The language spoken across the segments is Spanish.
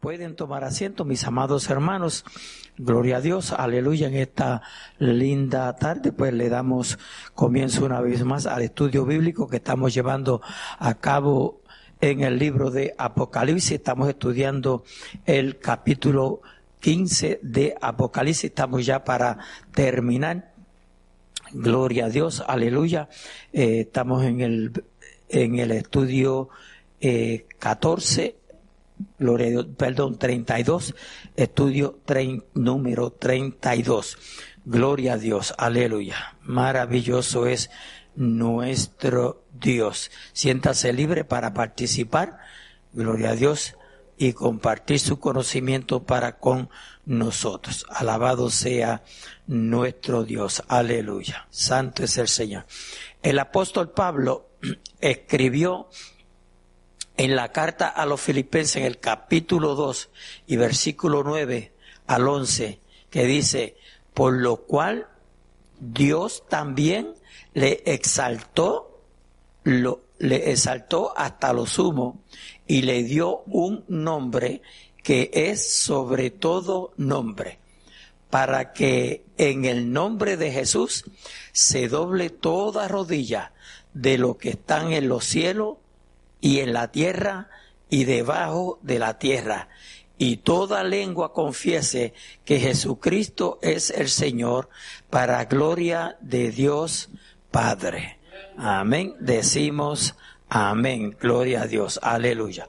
Pueden tomar asiento, mis amados hermanos. Gloria a Dios, aleluya. En esta linda tarde, pues le damos comienzo una vez más al estudio bíblico que estamos llevando a cabo en el libro de Apocalipsis. Estamos estudiando el capítulo 15 de Apocalipsis. Estamos ya para terminar. Gloria a Dios, aleluya. Eh, estamos en el, en el estudio eh, 14 Gloria perdón, 32, estudio número 32. Gloria a Dios, aleluya. Maravilloso es nuestro Dios. Siéntase libre para participar, gloria a Dios, y compartir su conocimiento para con nosotros. Alabado sea nuestro Dios, aleluya. Santo es el Señor. El apóstol Pablo escribió en la carta a los filipenses en el capítulo 2 y versículo 9 al 11, que dice, por lo cual Dios también le exaltó, lo, le exaltó hasta lo sumo y le dio un nombre que es sobre todo nombre, para que en el nombre de Jesús se doble toda rodilla de lo que están en los cielos y en la tierra y debajo de la tierra, y toda lengua confiese que Jesucristo es el Señor, para gloria de Dios Padre. Amén. Decimos amén. Gloria a Dios. Aleluya.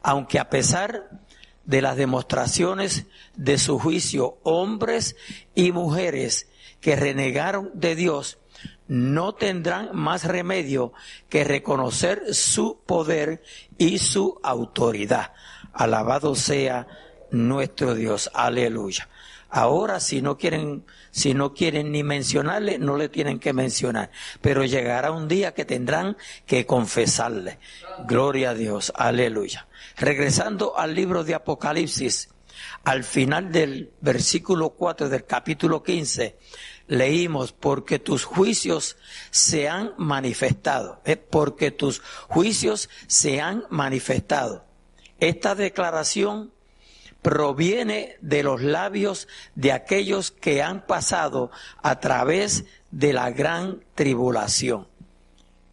Aunque a pesar de las demostraciones de su juicio, hombres y mujeres que renegaron de Dios, no tendrán más remedio que reconocer su poder y su autoridad. Alabado sea nuestro Dios. Aleluya. Ahora si no quieren si no quieren ni mencionarle, no le tienen que mencionar, pero llegará un día que tendrán que confesarle. Gloria a Dios. Aleluya. Regresando al libro de Apocalipsis, al final del versículo 4 del capítulo 15, leímos, porque tus juicios se han manifestado, ¿eh? porque tus juicios se han manifestado. Esta declaración proviene de los labios de aquellos que han pasado a través de la gran tribulación.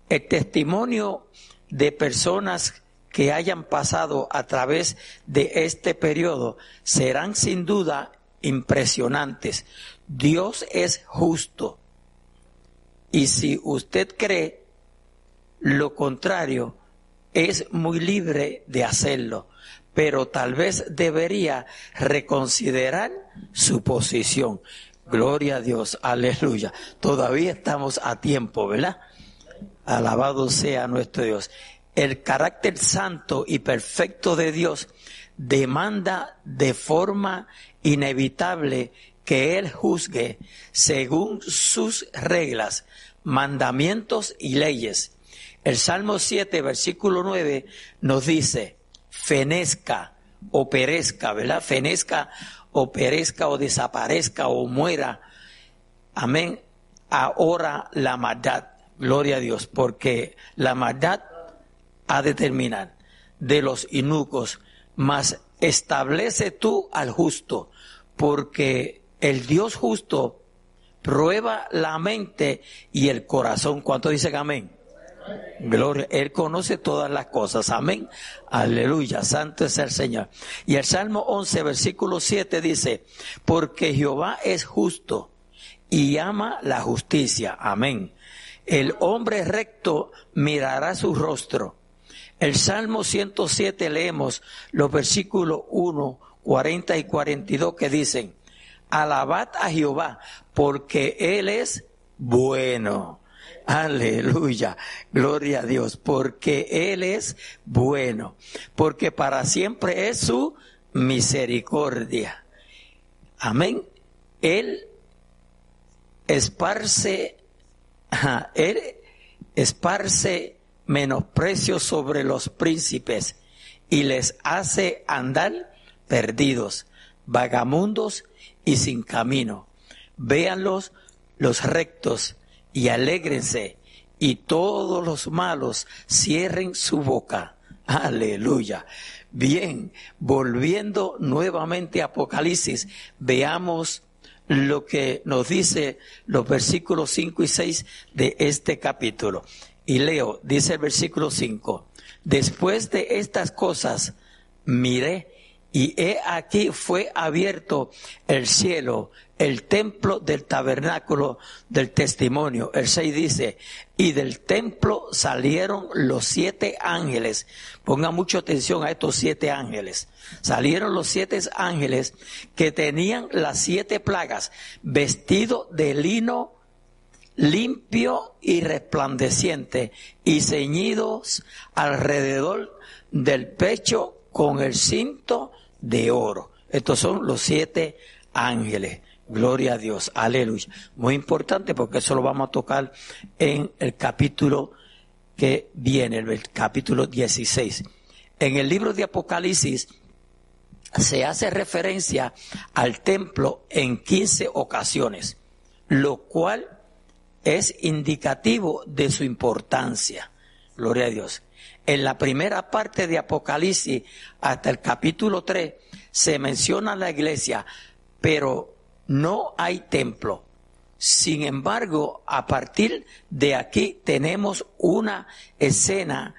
El testimonio de personas que hayan pasado a través de este periodo serán sin duda impresionantes. Dios es justo. Y si usted cree lo contrario, es muy libre de hacerlo, pero tal vez debería reconsiderar su posición. Gloria a Dios, aleluya. Todavía estamos a tiempo, ¿verdad? Alabado sea nuestro Dios. El carácter santo y perfecto de Dios demanda de forma inevitable que Él juzgue según sus reglas, mandamientos y leyes. El Salmo 7, versículo 9 nos dice, fenezca o perezca, ¿verdad? Fenezca o perezca o desaparezca o muera. Amén. Ahora la maldad. Gloria a Dios, porque la maldad ha de terminar de los inucos, mas establece tú al justo, porque el Dios justo prueba la mente y el corazón. ¿Cuánto dicen amén? Gloria. Él conoce todas las cosas. Amén. Aleluya. Santo es el Señor. Y el Salmo 11, versículo 7 dice, porque Jehová es justo y ama la justicia. Amén. El hombre recto mirará su rostro. El Salmo 107 leemos los versículos 1, 40 y 42 que dicen, alabad a Jehová, porque Él es bueno. Aleluya, gloria a Dios, porque Él es bueno, porque para siempre es su misericordia. Amén. Él esparce, Él esparce menosprecio sobre los príncipes y les hace andar perdidos, vagamundos y sin camino. Véanlos los rectos y alégrense, y todos los malos cierren su boca. Aleluya. Bien, volviendo nuevamente a Apocalipsis, veamos lo que nos dice los versículos 5 y 6 de este capítulo. Y leo, dice el versículo 5, después de estas cosas miré y he aquí fue abierto el cielo, el templo del tabernáculo del testimonio. El 6 dice, y del templo salieron los siete ángeles. Ponga mucha atención a estos siete ángeles. Salieron los siete ángeles que tenían las siete plagas, vestidos de lino limpio y resplandeciente y ceñidos alrededor del pecho con el cinto de oro. Estos son los siete ángeles. Gloria a Dios, aleluya. Muy importante porque eso lo vamos a tocar en el capítulo que viene, el capítulo 16. En el libro de Apocalipsis se hace referencia al templo en 15 ocasiones, lo cual es indicativo de su importancia. Gloria a Dios. En la primera parte de Apocalipsis, hasta el capítulo 3, se menciona la iglesia, pero no hay templo. Sin embargo, a partir de aquí tenemos una escena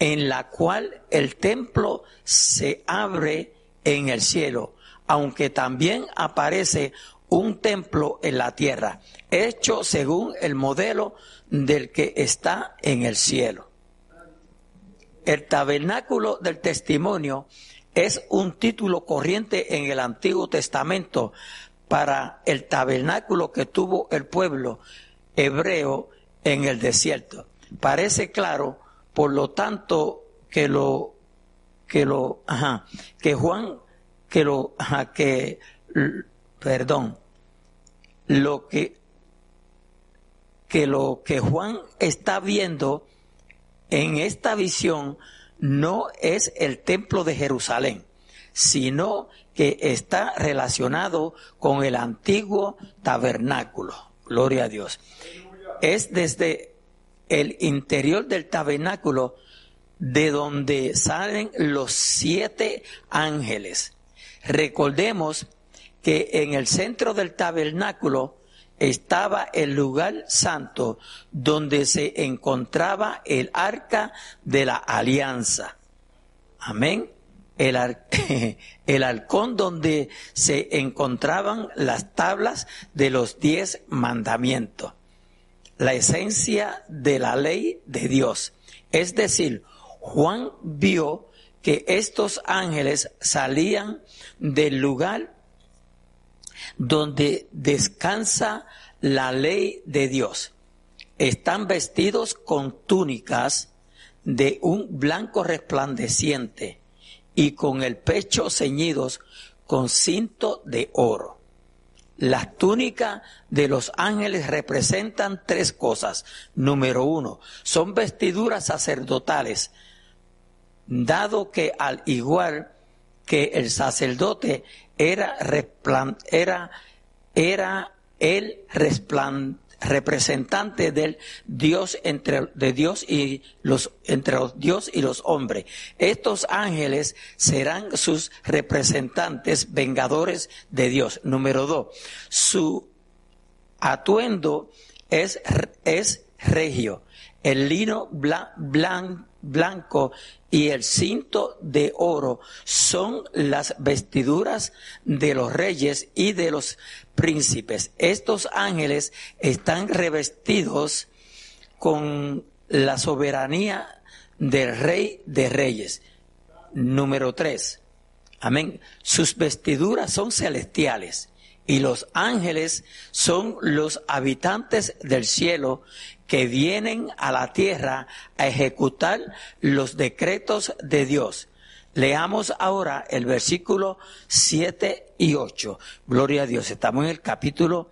en la cual el templo se abre en el cielo, aunque también aparece un templo en la tierra, hecho según el modelo del que está en el cielo. El tabernáculo del testimonio es un título corriente en el Antiguo Testamento para el tabernáculo que tuvo el pueblo hebreo en el desierto. Parece claro, por lo tanto, que lo que lo ajá, que Juan que lo ajá, que perdón, lo que que lo que Juan está viendo en esta visión no es el templo de Jerusalén, sino que está relacionado con el antiguo tabernáculo. Gloria a Dios. Es desde el interior del tabernáculo de donde salen los siete ángeles. Recordemos que en el centro del tabernáculo estaba el lugar santo donde se encontraba el arca de la alianza. Amén el, el halcón donde se encontraban las tablas de los diez mandamientos, la esencia de la ley de Dios. Es decir, Juan vio que estos ángeles salían del lugar donde descansa la ley de Dios. Están vestidos con túnicas de un blanco resplandeciente y con el pecho ceñidos con cinto de oro. Las túnicas de los ángeles representan tres cosas. Número uno, son vestiduras sacerdotales, dado que al igual que el sacerdote era, era, era el representante Dios entre de Dios y los entre los Dios y los hombres. Estos ángeles serán sus representantes vengadores de Dios. Número dos, su atuendo es, es regio. El lino blanco y el cinto de oro son las vestiduras de los reyes y de los príncipes. Estos ángeles están revestidos con la soberanía del rey de reyes. Número tres. Amén. Sus vestiduras son celestiales y los ángeles son los habitantes del cielo que vienen a la tierra a ejecutar los decretos de Dios. Leamos ahora el versículo 7 y 8. Gloria a Dios. Estamos en el capítulo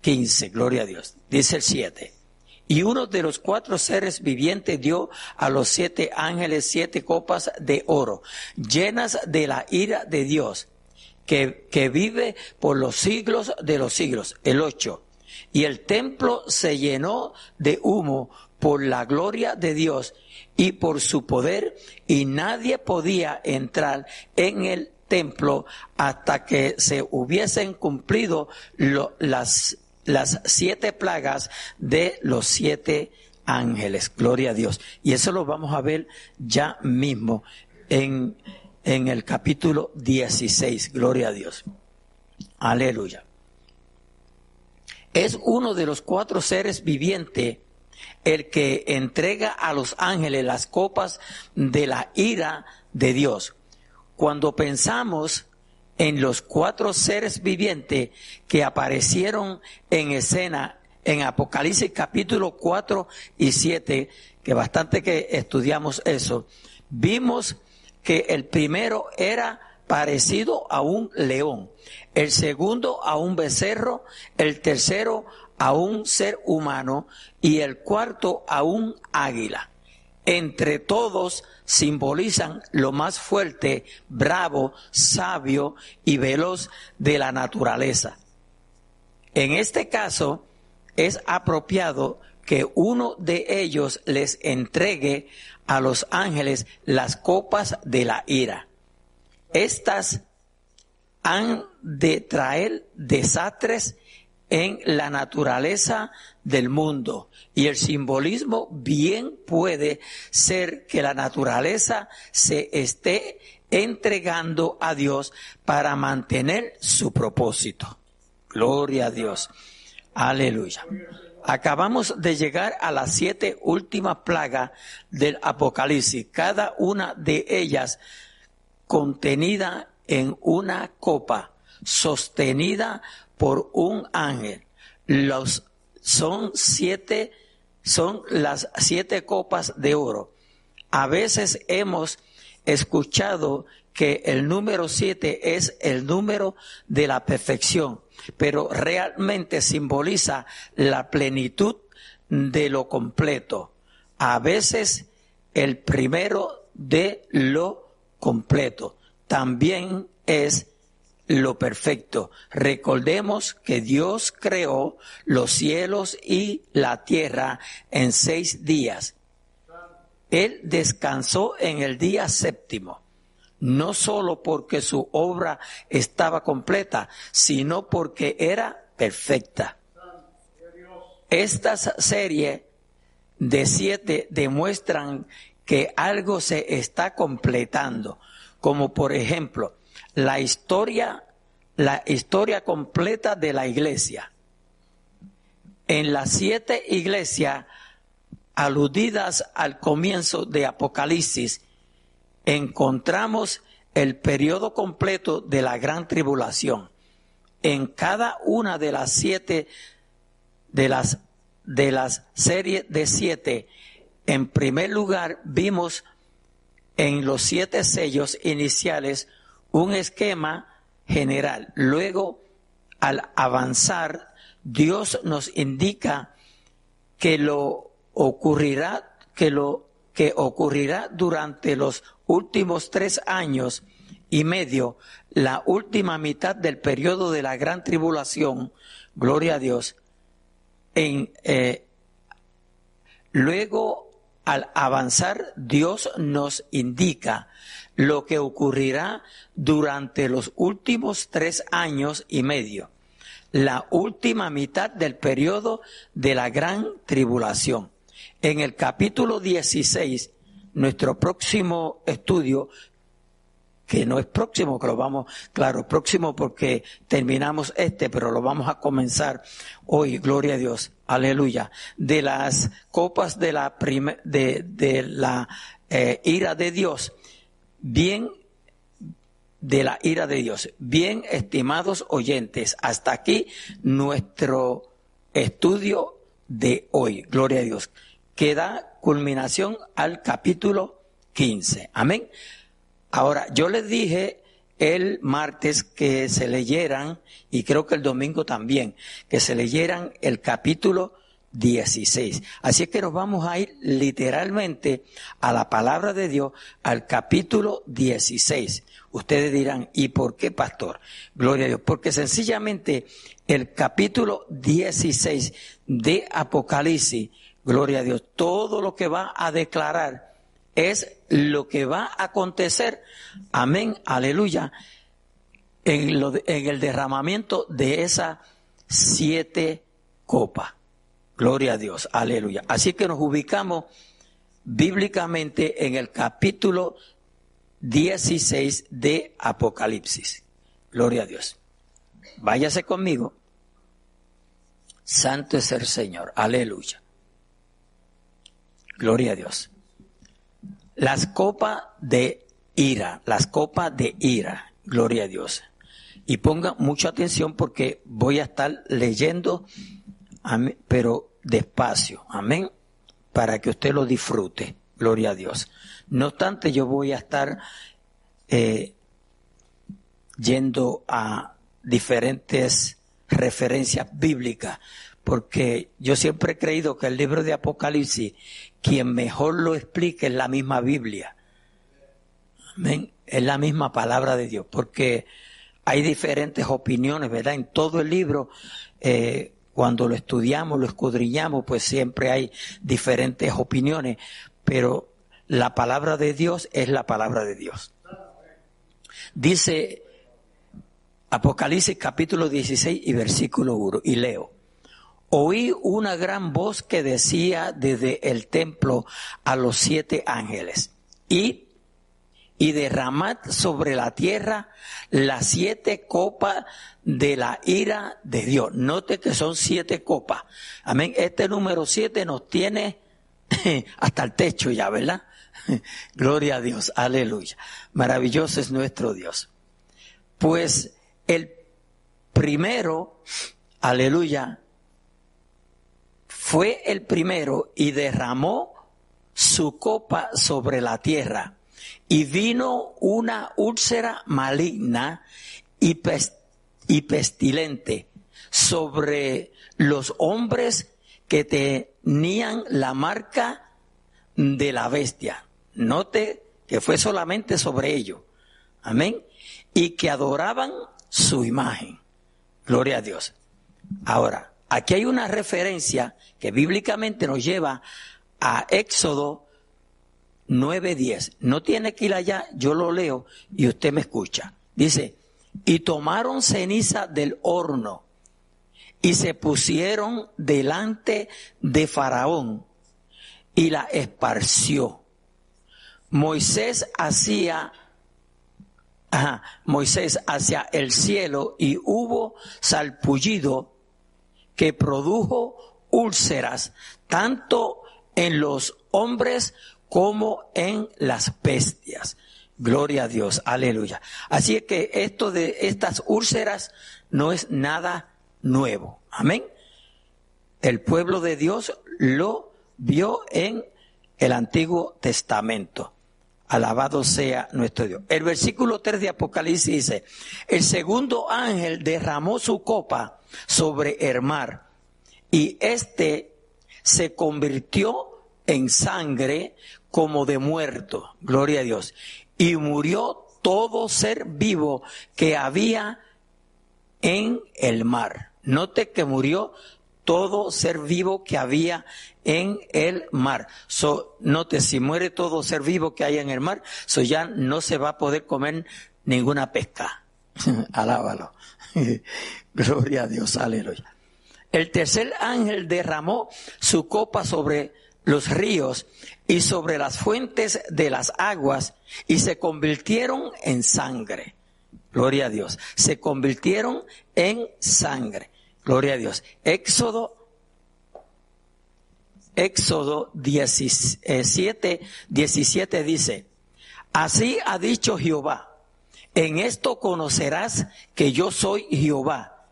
15. Gloria a Dios. Dice el 7. Y uno de los cuatro seres vivientes dio a los siete ángeles siete copas de oro, llenas de la ira de Dios, que, vive por los siglos de los siglos. El 8. Y el templo se llenó de humo por la gloria de Dios y por su poder, y nadie podía entrar en el templo hasta que se hubiesen cumplido las, las siete plagas de los siete ángeles. Gloria a Dios. Y eso lo vamos a ver ya mismo en, en el capítulo 16. Gloria a Dios. Aleluya. Es uno de los cuatro seres vivientes el que entrega a los ángeles las copas de la ira de Dios. Cuando pensamos en los cuatro seres vivientes que aparecieron en escena en Apocalipsis capítulo 4 y 7, que bastante que estudiamos eso, vimos que el primero era parecido a un león, el segundo a un becerro, el tercero a un ser humano y el cuarto a un águila. Entre todos simbolizan lo más fuerte, bravo, sabio y veloz de la naturaleza. En este caso, es apropiado que uno de ellos les entregue a los ángeles las copas de la ira. Estas han de traer desastres en la naturaleza del mundo. Y el simbolismo bien puede ser que la naturaleza se esté entregando a Dios para mantener su propósito. Gloria a Dios. Aleluya. Acabamos de llegar a las siete últimas plagas del Apocalipsis, cada una de ellas contenida en una copa, sostenida por un ángel. Los son siete, son las siete copas de oro. A veces hemos escuchado que el número siete es el número de la perfección pero realmente simboliza la plenitud de lo completo. A veces el primero de lo completo también es lo perfecto. Recordemos que Dios creó los cielos y la tierra en seis días. Él descansó en el día séptimo no solo porque su obra estaba completa, sino porque era perfecta. Estas series de siete demuestran que algo se está completando, como por ejemplo la historia, la historia completa de la iglesia. En las siete iglesias aludidas al comienzo de Apocalipsis, encontramos el periodo completo de la gran tribulación. En cada una de las siete, de las, de las series de siete, en primer lugar vimos en los siete sellos iniciales un esquema general. Luego, al avanzar, Dios nos indica que lo ocurrirá, que lo que ocurrirá durante los últimos tres años y medio, la última mitad del periodo de la gran tribulación, gloria a Dios, en, eh, luego al avanzar Dios nos indica lo que ocurrirá durante los últimos tres años y medio, la última mitad del periodo de la gran tribulación. En el capítulo 16, nuestro próximo estudio, que no es próximo, que lo vamos, claro, próximo porque terminamos este, pero lo vamos a comenzar hoy, gloria a Dios, aleluya, de las copas de la, de, de la eh, ira de Dios, bien de la ira de Dios. Bien, estimados oyentes, hasta aquí nuestro estudio de hoy. Gloria a Dios que da culminación al capítulo 15. Amén. Ahora, yo les dije el martes que se leyeran, y creo que el domingo también, que se leyeran el capítulo 16. Así es que nos vamos a ir literalmente a la palabra de Dios, al capítulo 16. Ustedes dirán, ¿y por qué, pastor? Gloria a Dios. Porque sencillamente el capítulo 16 de Apocalipsis Gloria a Dios. Todo lo que va a declarar es lo que va a acontecer, amén, aleluya, en, el derramamiento de esas siete copas. Gloria a Dios, aleluya. Así que nos ubicamos bíblicamente en el capítulo 16 de Apocalipsis. Gloria a Dios. Váyase conmigo. Santo es el Señor. Aleluya. Gloria a Dios. Las copas de ira, las copas de ira. Gloria a Dios. Y ponga mucha atención porque voy a estar leyendo, pero despacio. Amén. Para que usted lo disfrute. Gloria a Dios. No obstante, yo voy a estar eh, yendo a diferentes referencias bíblicas, porque yo siempre he creído que el libro de Apocalipsis, quien mejor lo explique es la misma Biblia. Amén. Es la misma palabra de Dios, porque hay diferentes opiniones, ¿verdad? En todo el libro, eh, cuando lo estudiamos, lo escudriñamos, pues siempre hay diferentes opiniones, pero la palabra de Dios es la palabra de Dios. Dice Apocalipsis capítulo 16 y versículo 1, y leo. Oí una gran voz que decía desde el templo a los siete ángeles, y, y derramad sobre la tierra las siete copas de la ira de Dios. Note que son siete copas. Amén. Este número siete nos tiene hasta el techo ya, ¿verdad? Gloria a Dios, aleluya. Maravilloso es nuestro Dios. Pues el primero, aleluya, fue el primero y derramó su copa sobre la tierra y vino una úlcera maligna y, pestilente sobre los hombres que tenían la marca de la bestia. Note que fue solamente sobre ellos. Amén. Y que adoraban su imagen. Gloria a Dios. Ahora, aquí hay una referencia que bíblicamente nos lleva a Éxodo 9:10. No tiene que ir allá, yo lo leo y usted me escucha. Dice, y tomaron ceniza del horno y se pusieron delante de Faraón y la esparció. Moisés hacía Moisés hacia el cielo y hubo salpullido que produjo úlceras tanto en los hombres como en las bestias. Gloria a Dios, aleluya. Así es que esto de estas úlceras no es nada nuevo. Amén. El pueblo de Dios lo vio en el Antiguo Testamento. Alabado sea nuestro Dios. El versículo 3 de Apocalipsis dice, el segundo ángel derramó su copa sobre el mar y éste se convirtió en sangre como de muerto. Gloria a Dios. Y murió todo ser vivo que había en el mar. Note que murió todo ser vivo que había en el mar. So, note, si muere todo ser vivo que hay en el mar, so ya no se va a poder comer ninguna pesca. Alábalo. Gloria a Dios, aleluya. El tercer ángel derramó su copa sobre los ríos y sobre las fuentes de las aguas y se convirtieron en sangre. Gloria a Dios. Se convirtieron en sangre. Gloria a Dios. Éxodo Éxodo 17, 17 dice, así ha dicho Jehová, en esto conocerás que yo soy Jehová.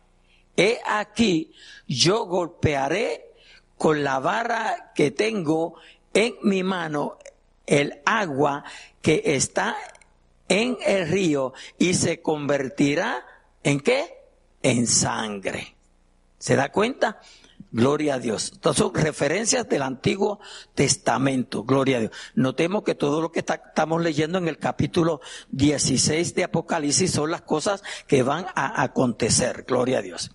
He aquí, yo golpearé con la vara que tengo en mi mano el agua que está en el río y se convertirá en qué? En sangre. ¿Se da cuenta? Gloria a Dios. Estas son referencias del Antiguo Testamento. Gloria a Dios. Notemos que todo lo que estamos leyendo en el capítulo 16 de Apocalipsis son las cosas que van a acontecer. Gloria a Dios.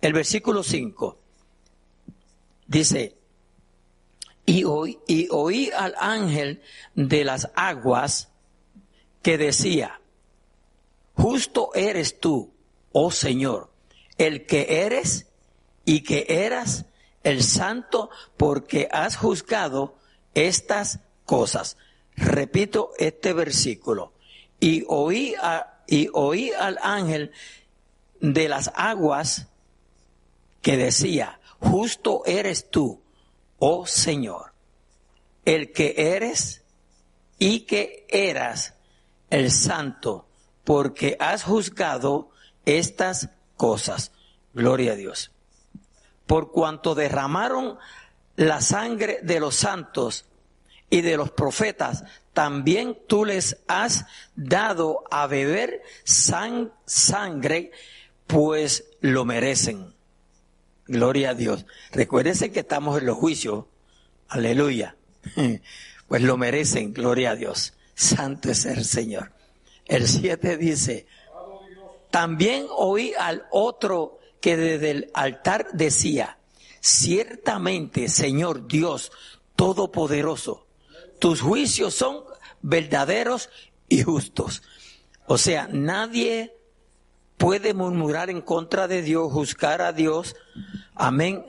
El versículo 5 dice, Y oí, y oí al ángel de las aguas que decía, justo eres tú, oh Señor, el que eres y que eras el santo porque has juzgado estas cosas. Repito este versículo. Y oí, a, y oí al ángel de las aguas que decía, justo eres tú, oh Señor, el que eres y que eras el santo, porque has juzgado estas cosas. Gloria a Dios. Por cuanto derramaron la sangre de los santos y de los profetas, también tú les has dado a beber sangre, pues lo merecen. Gloria a Dios. Recuérdense que estamos en los juicios. Aleluya. Pues lo merecen, gloria a Dios. Santo es el Señor. El 7 dice, también oí al otro que desde el altar decía, ciertamente, Señor Dios Todopoderoso, tus juicios son verdaderos y justos. O sea, nadie puede murmurar en contra de Dios, juzgar a Dios. Amén.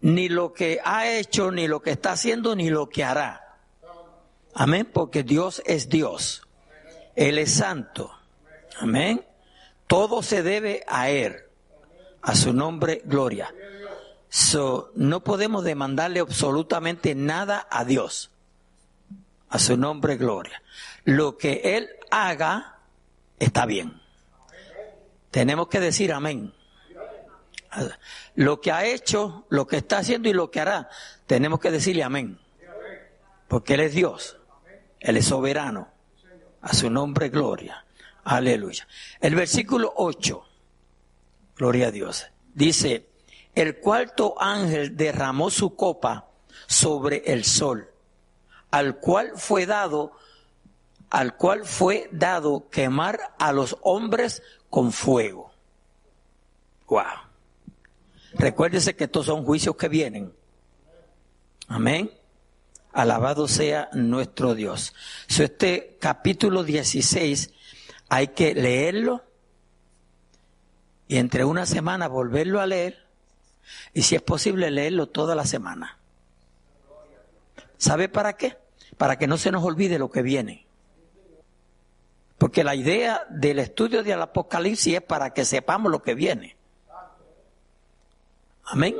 Ni lo que ha hecho, ni lo que está haciendo, ni lo que hará. Amén, porque Dios es Dios. Él es santo. Amén. Todo se debe a Él. A su nombre, gloria. So, no podemos demandarle absolutamente nada a Dios. A su nombre, gloria. Lo que Él haga está bien. Tenemos que decir amén. Lo que ha hecho, lo que está haciendo y lo que hará, tenemos que decirle amén. Porque Él es Dios. Él es soberano. A su nombre, gloria. Aleluya. El versículo 8, gloria a Dios, dice, el cuarto ángel derramó su copa sobre el sol, al cual fue dado, al cual fue dado quemar a los hombres con fuego. Wow. Recuérdese que estos son juicios que vienen. Amén. Alabado sea nuestro Dios. So, este capítulo 16 hay que leerlo y entre una semana volverlo a leer y si es posible leerlo toda la semana. ¿Sabe para qué? Para que no se nos olvide lo que viene. Porque la idea del estudio del Apocalipsis es para que sepamos lo que viene. Amén.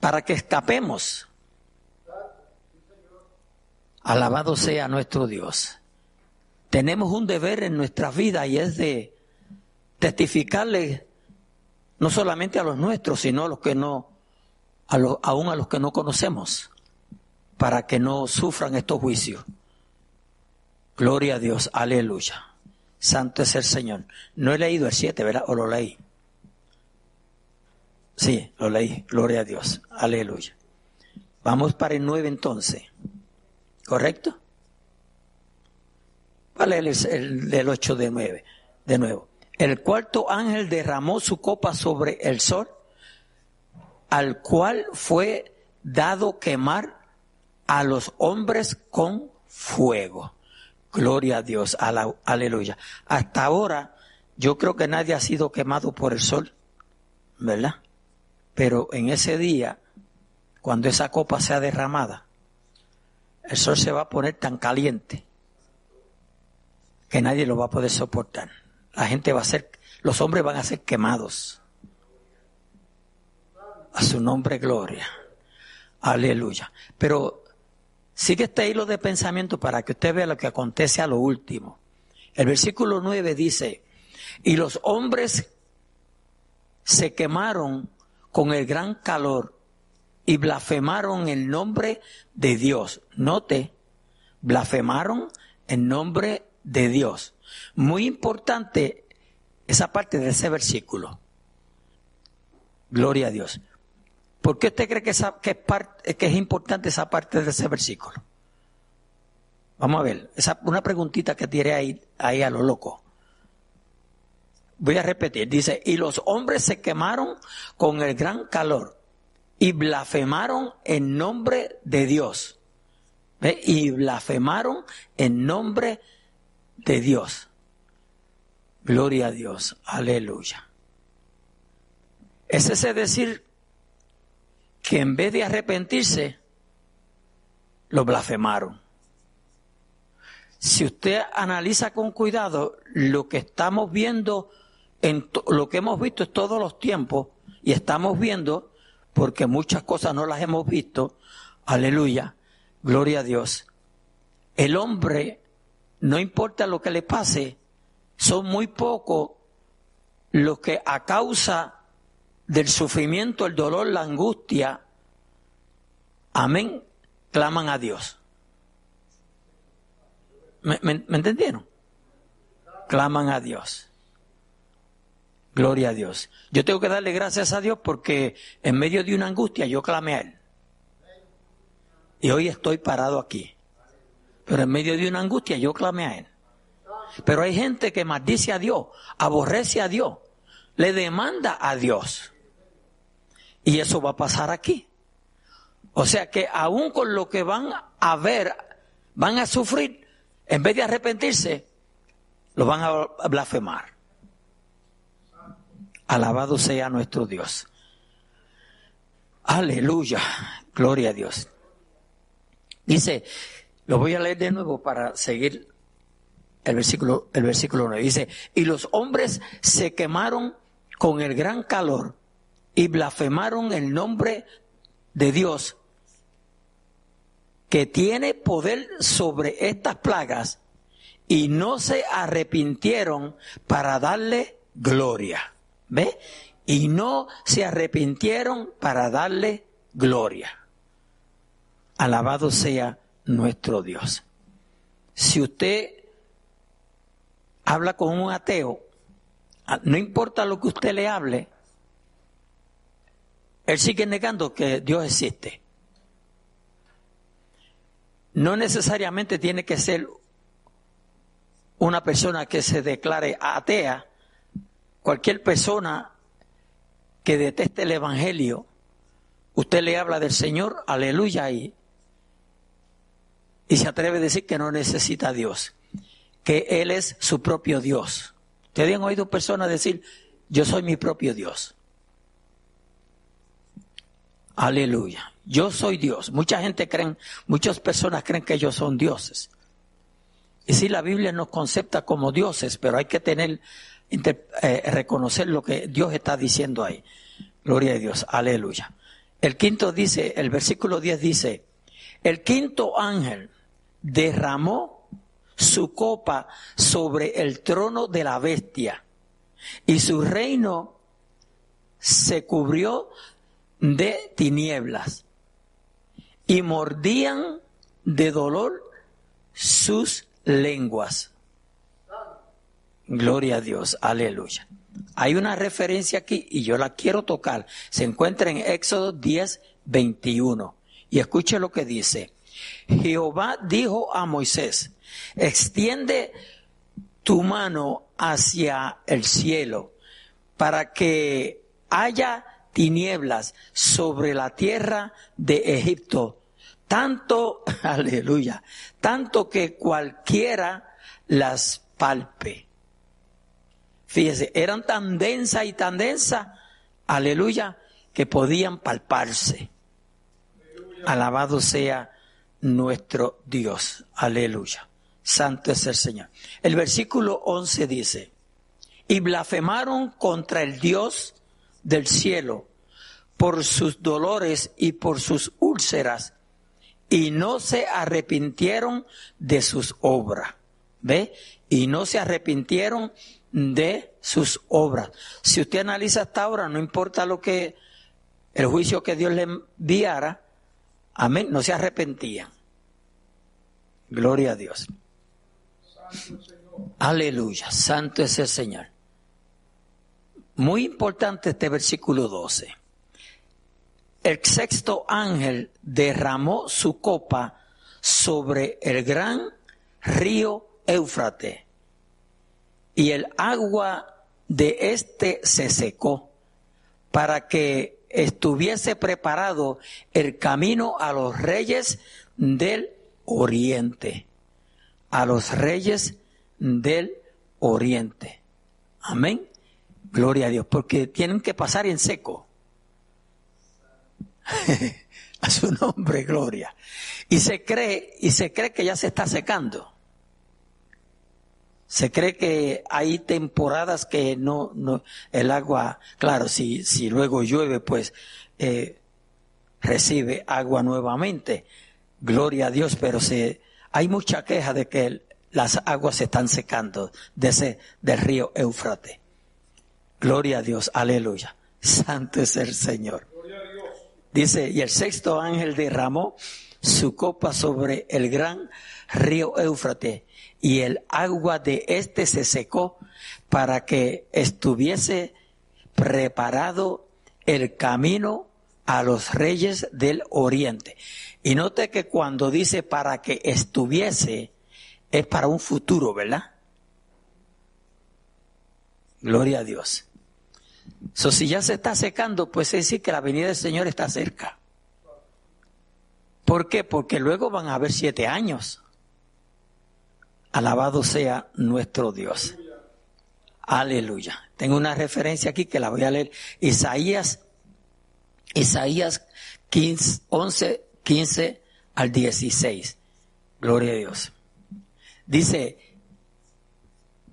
Para que escapemos. Alabado sea nuestro Dios. Tenemos un deber en nuestra vida y es de testificarle no solamente a los nuestros, sino a los que no, a aún a los que no conocemos, para que no sufran estos juicios. Gloria a Dios, aleluya. Santo es el Señor. No he leído el 7, ¿verdad? ¿O lo leí? Sí, lo leí. Gloria a Dios, aleluya. Vamos para el 9 entonces. ¿Correcto? El, el del 8 de 9, de nuevo. El cuarto ángel derramó su copa sobre el sol, al cual fue dado quemar a los hombres con fuego. Gloria a Dios, aleluya. Hasta ahora yo creo que nadie ha sido quemado por el sol, ¿verdad? Pero en ese día, cuando esa copa sea derramada, el sol se va a poner tan caliente que nadie lo va a poder soportar. La gente va a ser, los hombres van a ser quemados. A su nombre, gloria. Aleluya. Pero sigue este hilo de pensamiento para que usted vea lo que acontece a lo último. El versículo 9 dice, y los hombres se quemaron con el gran calor y blasfemaron el nombre de Dios. Note, blasfemaron el nombre de Dios. Muy importante esa parte de ese versículo. Gloria a Dios. ¿Por qué usted cree que, que, es, que es importante esa parte de ese versículo? Vamos a ver, esa, una preguntita que tiene ahí, ahí a lo loco. Voy a repetir, dice, y los hombres se quemaron con el gran calor y blasfemaron en nombre de Dios. ¿Ve? Y blasfemaron en nombre de Dios. Gloria a Dios. Aleluya. Es ese decir que en vez de arrepentirse, lo blasfemaron. Si usted analiza con cuidado lo que estamos viendo, en lo que hemos visto en todos los tiempos, y estamos viendo, porque muchas cosas no las hemos visto, aleluya, gloria a Dios. El hombre, no importa lo que le pase, son muy pocos los que a causa del sufrimiento, el dolor, la angustia, amén, claman a Dios. ¿Me, entendieron? Claman a Dios. Gloria a Dios. Yo tengo que darle gracias a Dios porque en medio de una angustia yo clamé a Él. Y hoy estoy parado aquí. Pero en medio de una angustia yo clamé a Él. Pero hay gente que maldice a Dios, aborrece a Dios, le demanda a Dios. Y eso va a pasar aquí. O sea que aún con lo que van a ver, van a sufrir, en vez de arrepentirse, lo van a blasfemar. Alabado sea nuestro Dios. Aleluya. Gloria a Dios. Dice, lo voy a leer de nuevo para seguir el versículo, el versículo 9. Dice, y los hombres se quemaron con el gran calor y blasfemaron el nombre de Dios que tiene poder sobre estas plagas y no se arrepintieron para darle gloria. ¿Ve? Y no se arrepintieron para darle gloria. Alabado sea nuestro Dios. Si usted habla con un ateo, no importa lo que usted le hable, él sigue negando que Dios existe. No necesariamente tiene que ser una persona que se declare atea. Cualquier persona que deteste el Evangelio, usted le habla del Señor, aleluya, y, y se atreve a decir que no necesita a Dios, que Él es su propio Dios. Ustedes han oído personas decir, yo soy mi propio Dios. Aleluya. Yo soy Dios. Mucha gente creen, muchas personas creen que ellos son dioses. Y sí, la Biblia nos concepta como dioses, pero hay que tener, eh, reconocer lo que Dios está diciendo ahí. Gloria a Dios. Aleluya. El quinto dice, el versículo 10 dice, el quinto ángel derramó su copa sobre el trono de la bestia y su reino se cubrió de tinieblas y mordían de dolor sus lenguas. Gloria a Dios, aleluya. Hay una referencia aquí y yo la quiero tocar. Se encuentra en Éxodo 10, 21. Y escuche lo que dice. Jehová dijo a Moisés, extiende tu mano hacia el cielo para que haya tinieblas sobre la tierra de Egipto, tanto, aleluya, tanto que cualquiera las palpe. Fíjese, eran tan densa y tan densa, aleluya, que podían palparse. Alabado sea nuestro Dios, aleluya. Santo es el Señor. El versículo 11 dice, y blasfemaron contra el Dios del cielo por sus dolores y por sus úlceras y no se arrepintieron de sus obras. ¿Ve? Y no se arrepintieron de sus obras. Si usted analiza hasta ahora, no importa lo que el juicio que Dios le enviara, amén, no se arrepentían. Gloria a Dios. Aleluya, santo es el Señor. Muy importante este versículo 12. El sexto ángel derramó su copa sobre el gran río Éufrate y el agua de éste se secó para que estuviese preparado el camino a los reyes del oriente. A los reyes del oriente. Amén. Gloria a Dios, porque tienen que pasar en seco. a su nombre, gloria. Y se cree, y se cree que ya se está secando. Se cree que hay temporadas que no, no, el agua, claro, si, si luego llueve, pues eh, recibe agua nuevamente. Gloria a Dios, pero se, hay mucha queja de que las aguas se están secando de ese, del río Éufrates. Gloria a Dios, aleluya. Santo es el Señor. Dice, y el sexto ángel derramó su copa sobre el gran río Éufrates y el agua de éste se secó para que estuviese preparado el camino a los reyes del oriente. Y note que cuando dice para que estuviese, es para un futuro, ¿verdad? Gloria a Dios. So, si ya se está secando, pues es decir que la venida del Señor está cerca. ¿Por qué? Porque luego van a haber siete años. Alabado sea nuestro Dios. Aleluya. Tengo una referencia aquí que la voy a leer. Isaías, Isaías 15, 11, 15 al 16. Gloria a Dios. Dice,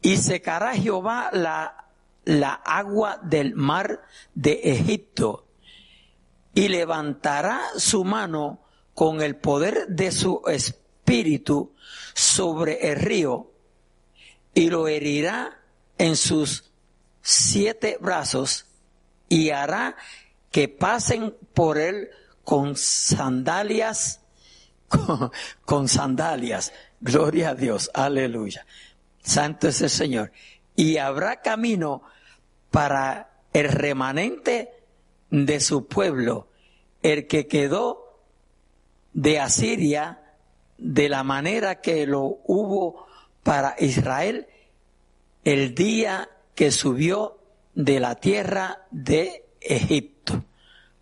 y secará Jehová la, la agua del mar de Egipto y levantará su mano con el poder de su espíritu sobre el río y lo herirá en sus siete brazos y hará que pasen por él con sandalias, con, sandalias. Gloria a Dios, aleluya. Santo es el Señor. Y habrá camino para el remanente de su pueblo, el que quedó de Asiria de la manera que lo hubo para Israel el día que subió de la tierra de Egipto.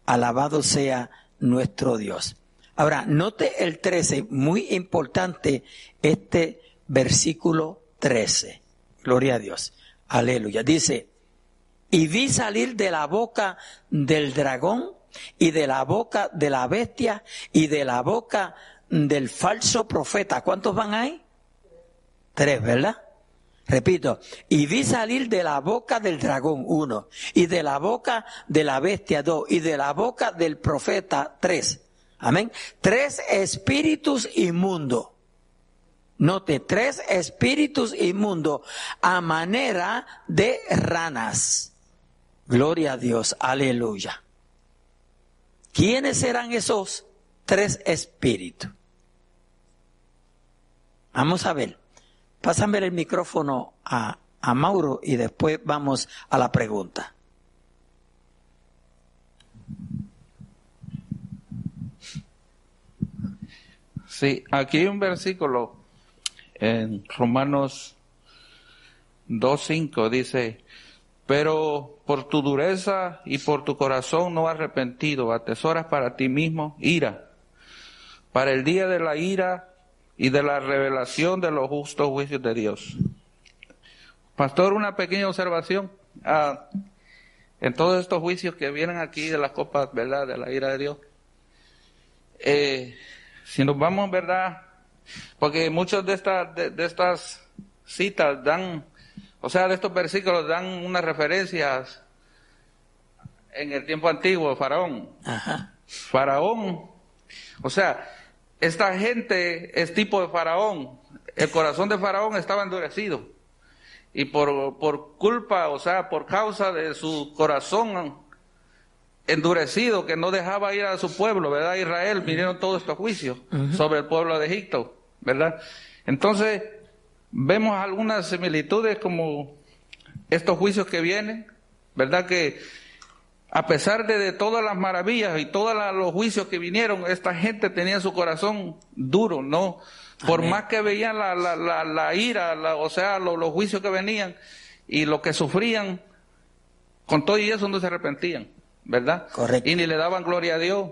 Alabado sea nuestro Dios. Ahora, note el 13, muy importante este versículo 13. Gloria a Dios. Aleluya. Dice, y vi salir de la boca del dragón y de la boca de la bestia y de la boca del falso profeta. ¿Cuántos van ahí? Tres, ¿verdad? Repito, y vi salir de la boca del dragón, uno, y de la boca de la bestia, dos, y de la boca del profeta, tres. Amén. Tres espíritus inmundos. Note, tres espíritus inmundos a manera de ranas. Gloria a Dios, aleluya. ¿Quiénes serán esos tres espíritus? Vamos a ver. Pásame el micrófono a, a Mauro y después vamos a la pregunta. Sí, aquí hay un versículo en Romanos 2.5 dice, pero por tu dureza y por tu corazón no arrepentido, atesoras para ti mismo ira, para el día de la ira y de la revelación de los justos juicios de Dios. Pastor, una pequeña observación. Ah, en todos estos juicios que vienen aquí de las copas, ¿verdad? De la ira de Dios. Eh, si nos vamos, ¿verdad? Porque muchas de estas, de, estas citas dan, o sea, de estos versículos dan unas referencias en el tiempo antiguo, Faraón. Faraón, o sea, esta gente es tipo de faraón. El corazón de faraón estaba endurecido. Y por, por culpa, o sea, por causa de su corazón endurecido que no dejaba ir a su pueblo, ¿verdad? Israel, vinieron todos estos juicios sobre el pueblo de Egipto, ¿verdad? Entonces, vemos algunas similitudes como estos juicios que vienen, ¿verdad? Que a pesar de, todas las maravillas y todos los juicios que vinieron, esta gente tenía su corazón duro, ¿no? Por más que veían la, la, la, ira, o sea, los juicios que venían y lo que sufrían, con todo y eso no se arrepentían. ¿verdad? Correcto. Y ni le daban gloria a Dios.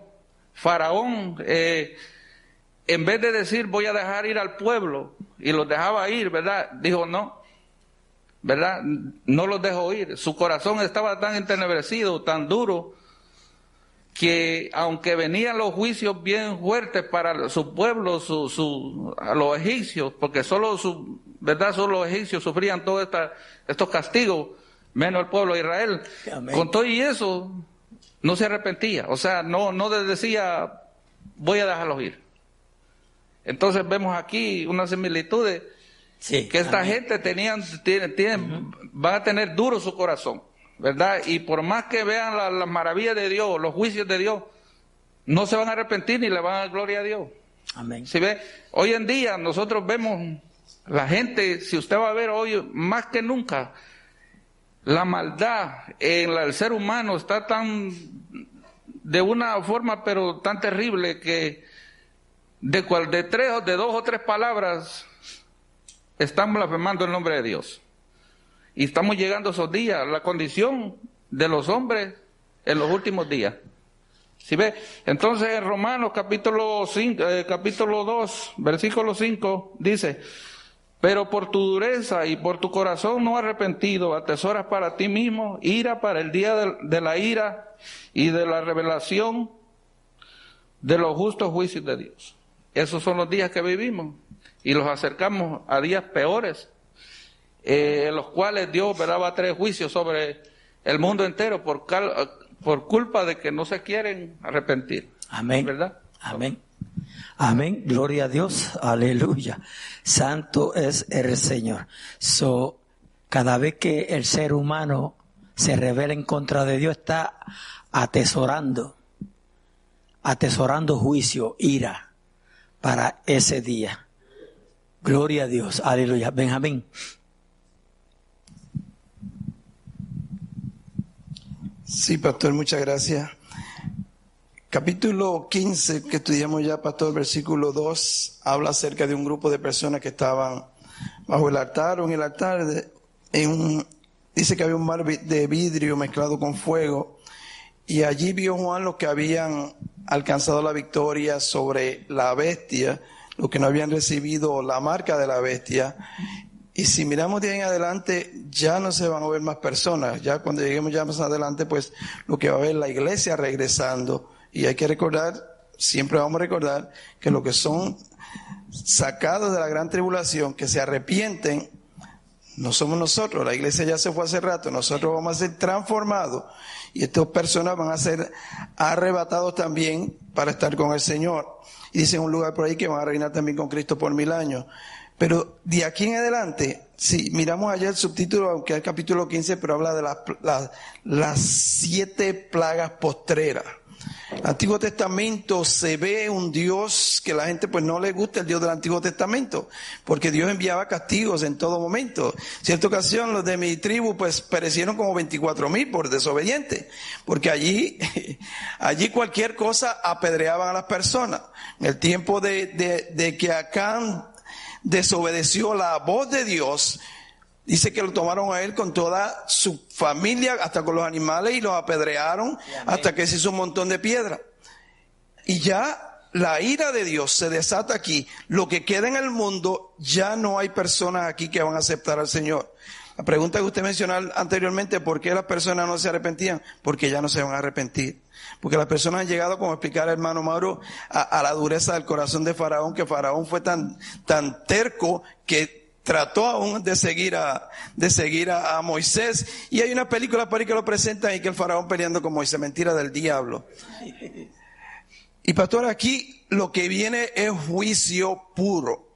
Faraón, eh, en vez de decir voy a dejar ir al pueblo y los dejaba ir, ¿verdad? Dijo no, ¿verdad? No los dejó ir. Su corazón estaba tan entenebrecido, tan duro, que aunque venían los juicios bien fuertes para su pueblo, su, su, a los egipcios, porque solo su, ¿verdad? Solo los egipcios sufrían todos estos castigos, menos el pueblo de Israel. Amén. Con todo y eso, no se arrepentía. O sea, no, no decía, voy a dejarlos ir. Entonces vemos aquí unas similitudes Sí, que esta amén. gente tenían, tienen, tienen, van a tener duro su corazón, ¿verdad? Y por más que vean la- las maravillas de Dios, los juicios de Dios, no se van a arrepentir ni le van a dar gloria a Dios. Amén. Si ve, hoy en día nosotros vemos la gente, si usted va a ver hoy más que nunca, la maldad en la- el ser humano está tan de una forma pero tan terrible que de cual de tres o de dos o tres palabras están blasfemando el nombre de Dios. Y estamos llegando a esos días, la condición de los hombres en los últimos días. ¿Sí ve? Entonces en Romanos capítulo 5, eh, capítulo 2, versículo 5 dice, pero por tu dureza y por tu corazón no arrepentido, atesoras para ti mismo ira para el día de la ira y de la revelación de los justos juicios de Dios. Esos son los días que vivimos y los acercamos a días peores, eh, en los cuales Dios ¿verdad? va a traer juicios sobre el mundo entero por, cal- por culpa de que no se quieren arrepentir. Amén. ¿Verdad? Amén. Amén. Gloria a Dios. Aleluya. Santo es el Señor. So, cada vez que el ser humano se revela en contra de Dios, está atesorando, atesorando juicio, ira para ese día. Gloria a Dios. Aleluya. Benjamín. Sí, pastor, muchas gracias. Capítulo 15 que estudiamos ya, pastor, versículo 2, habla acerca de un grupo de personas que estaban bajo el altar o en el altar. de- en un- dice que había un mar de vidrio mezclado con fuego y allí vio Juan los que habían alcanzado la victoria sobre la bestia, los que no habían recibido la marca de la bestia. Y si miramos de ahí en adelante, ya no se van a ver más personas. Ya cuando lleguemos ya más adelante, pues lo que va a ver la iglesia regresando. Y hay que recordar, siempre vamos a recordar, que los que son sacados de la gran tribulación, que se arrepienten, no somos nosotros, la iglesia ya se fue hace rato, nosotros vamos a ser transformados y estas personas van a ser arrebatados también para estar con el Señor. Y dice un lugar por ahí que van a reinar también con Cristo por mil años. Pero de aquí en adelante, si miramos allá el subtítulo, aunque es capítulo 15, pero habla de las, las siete plagas postreras. Antiguo Testamento se ve un Dios que la gente pues no le gusta el Dios del Antiguo Testamento, porque Dios enviaba castigos en todo momento. Cierta ocasión los de mi tribu pues perecieron como 24 mil por desobedientes, porque allí, allí cualquier cosa apedreaban a las personas. En el tiempo de, de, de que Acán desobedeció la voz de Dios, Dice que lo tomaron a él con toda su familia, hasta con los animales, y los apedrearon hasta que se hizo un montón de piedra. Y ya la ira de Dios se desata aquí. Lo que queda en el mundo, ya no hay personas aquí que van a aceptar al Señor. La pregunta que usted mencionó anteriormente, ¿por qué las personas no se arrepentían? Porque ya no se van a arrepentir. Porque las personas han llegado, como explicar el hermano Mauro, a, a la dureza del corazón de Faraón, que Faraón fue tan, tan terco que trató aún de seguir a, de seguir a, Moisés. Y hay una película por ahí que lo presentan y que el faraón peleando con Moisés, mentira del diablo. Y pastor, aquí lo que viene es juicio puro.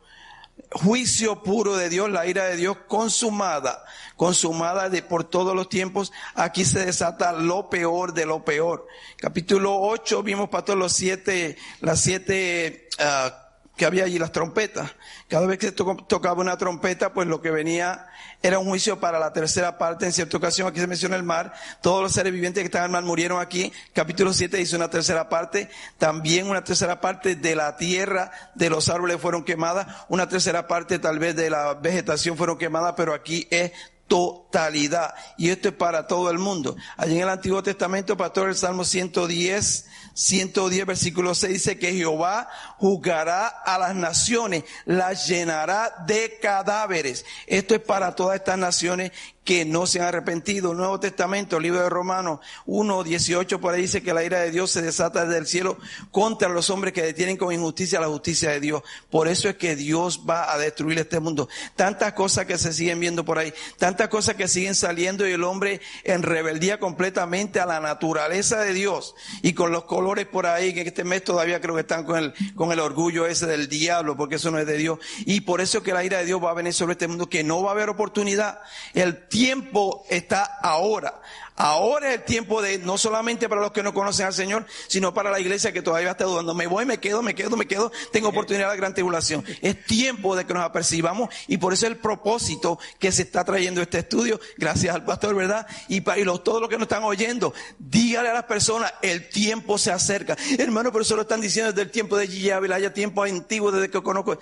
Juicio puro de Dios, la ira de Dios consumada, consumada de por todos los tiempos. Aquí se desata lo peor de lo peor. Capítulo 8 vimos, pastor, los siete, las siete, ah, que había allí las trompetas. Cada vez que se to- tocaba una trompeta, pues lo que venía era un juicio para la tercera parte. En cierta ocasión, aquí se menciona el mar. Todos los seres vivientes que estaban en el mar murieron aquí. Capítulo 7 dice una tercera parte. También una tercera parte de la tierra, de los árboles fueron quemadas. Una tercera parte tal vez de la vegetación fueron quemadas, pero aquí es totalidad. Y esto es para todo el mundo. Allí en el Antiguo Testamento, pastor, el Salmo 110, 110 versículo 6 dice que Jehová juzgará a las naciones, las llenará de cadáveres. Esto es para todas estas naciones que no se han arrepentido. Nuevo Testamento, el libro de Romanos 1, 18, por ahí dice que la ira de Dios se desata desde el cielo contra los hombres que detienen con injusticia la justicia de Dios. Por eso es que Dios va a destruir este mundo. Tantas cosas que se siguen viendo por ahí, tantas cosas que siguen saliendo y el hombre en rebeldía completamente a la naturaleza de Dios y con los colores por ahí, que este mes todavía creo que están con el, con el orgullo ese del diablo, porque eso no es de Dios. Y por eso es que la ira de Dios va a venir sobre este mundo, que no va a haber oportunidad. El tiempo está ahora. Ahora es el tiempo de, no solamente para los que no conocen al Señor, sino para la iglesia que todavía está dudando. Me voy, me quedo, me quedo, me quedo. Tengo oportunidad de gran tribulación. Es tiempo de que nos apercibamos y por eso es el propósito que se está trayendo este estudio. Gracias al pastor, ¿verdad? Y para y los, todos los que nos están oyendo, dígale a las personas, el tiempo se acerca. Hermano, pero eso lo están diciendo desde el tiempo de Gigi haya tiempo antiguo desde que conozco.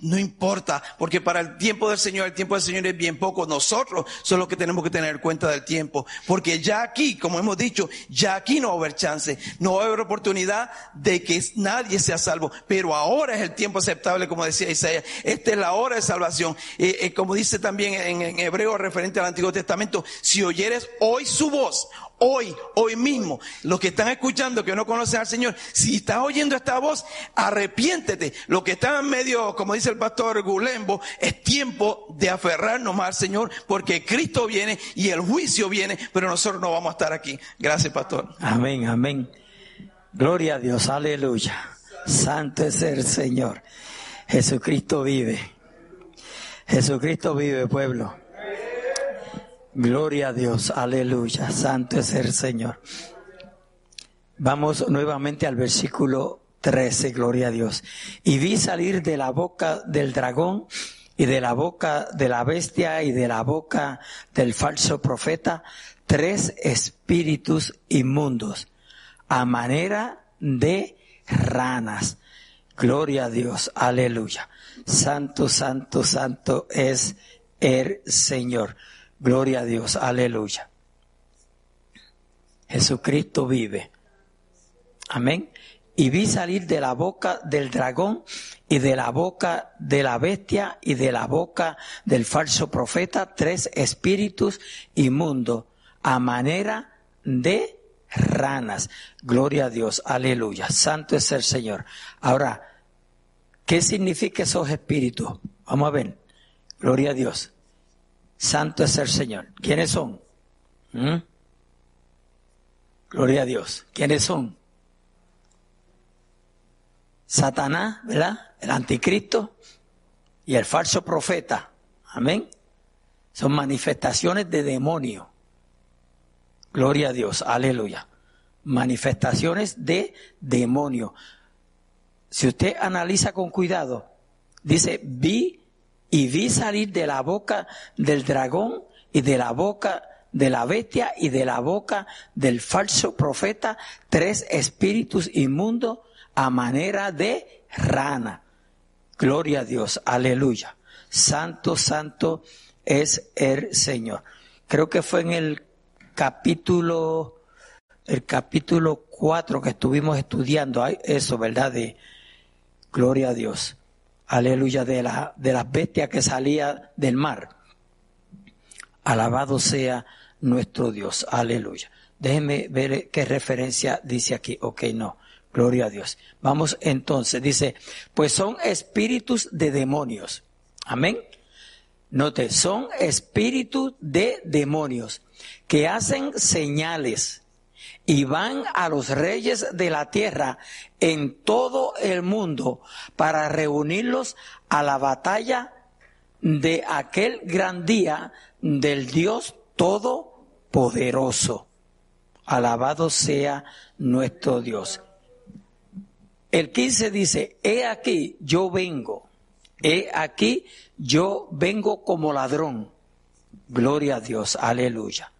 No importa, porque para el tiempo del Señor, el tiempo del Señor es bien poco. Nosotros somos los que tenemos que tener cuenta del tiempo. Porque ya aquí, como hemos dicho, ya aquí no va a haber chance, no va a haber oportunidad de que nadie sea salvo. Pero ahora es el tiempo aceptable, como decía Isaías. Esta es la hora de salvación. Eh, eh, como dice también en, en hebreo referente al Antiguo Testamento, si oyeres hoy su voz, Hoy, hoy mismo, los que están escuchando que no conocen al Señor, si estás oyendo esta voz, arrepiéntete. Lo que está en medio, como dice el pastor Gulembo, es tiempo de aferrarnos más al Señor, porque Cristo viene y el juicio viene, pero nosotros no vamos a estar aquí. Gracias, pastor. Amén, amén. Gloria a Dios, aleluya. Santo es el Señor. Jesucristo vive. Jesucristo vive, pueblo. Gloria a Dios, aleluya, santo es el Señor. Vamos nuevamente al versículo 13, gloria a Dios. Y vi salir de la boca del dragón y de la boca de la bestia y de la boca del falso profeta tres espíritus inmundos a manera de ranas. Gloria a Dios, aleluya. Santo, santo, santo es el Señor. Gloria a Dios, aleluya. Jesucristo vive. Amén. Y vi salir de la boca del dragón y de la boca de la bestia y de la boca del falso profeta tres espíritus inmundos a manera de ranas. Gloria a Dios, aleluya. Santo es el Señor. Ahora, ¿qué significa esos espíritus? Vamos a ver. Gloria a Dios. Santo es el Señor. ¿Quiénes son? ¿Mm? Gloria a Dios. ¿Quiénes son? Satanás, ¿verdad? El anticristo y el falso profeta. Amén. Son manifestaciones de demonio. Gloria a Dios. Aleluya. Manifestaciones de demonio. Si usted analiza con cuidado, dice, vi y vi salir de la boca del dragón y de la boca de la bestia y de la boca del falso profeta tres espíritus inmundos a manera de rana. Gloria a Dios, aleluya. Santo, santo es el Señor. Creo que fue en el capítulo, el capítulo 4 que estuvimos estudiando eso, ¿verdad? De gloria a Dios aleluya, de, de las bestias que salía del mar. Alabado sea nuestro Dios, aleluya. Déjenme ver qué referencia dice aquí. Ok, no. Gloria a Dios. Vamos entonces, dice, pues son espíritus de demonios. Amén. Note, son espíritus de demonios que hacen señales y van a los reyes de la tierra en todo el mundo para reunirlos a la batalla de aquel gran día del Dios Todopoderoso. Alabado sea nuestro Dios. El 15 dice, he aquí yo vengo, he aquí yo vengo como ladrón. Gloria a Dios, aleluya.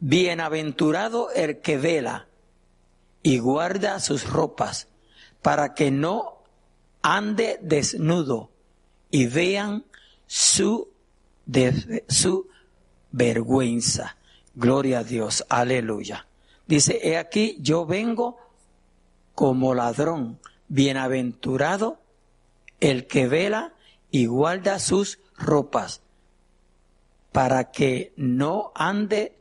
Bienaventurado el que vela y guarda sus ropas para que no ande desnudo y vean su su vergüenza. Gloria a Dios, aleluya. Dice, he aquí yo vengo como ladrón, bienaventurado el que vela y guarda sus ropas, para que no ande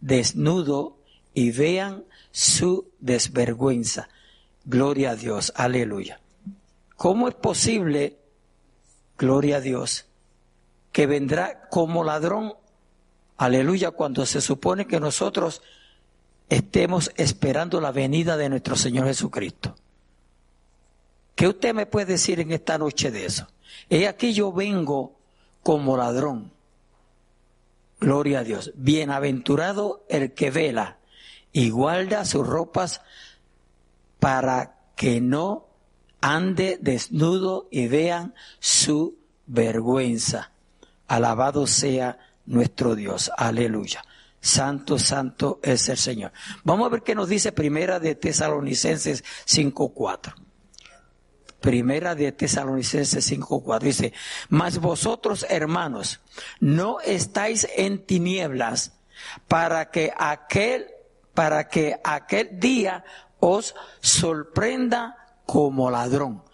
desnudo y vean su desvergüenza. Gloria a Dios, aleluya. ¿Cómo es posible, gloria a Dios, que vendrá como ladrón, aleluya, cuando se supone que nosotros estemos esperando la venida de nuestro Señor Jesucristo? ¿Qué usted me puede decir en esta noche de eso? He aquí yo vengo como ladrón. Gloria a Dios. Bienaventurado el que vela y guarda sus ropas para que no ande desnudo y vean su vergüenza. Alabado sea nuestro Dios. Aleluya. Santo, santo es el Señor. Vamos a ver qué nos dice Primera de Tesalonicenses 5.4. Primera de Tesalonicenses 5.4 dice, mas vosotros hermanos, no estáis en tinieblas para que aquel, para que aquel día os sorprenda como ladrón.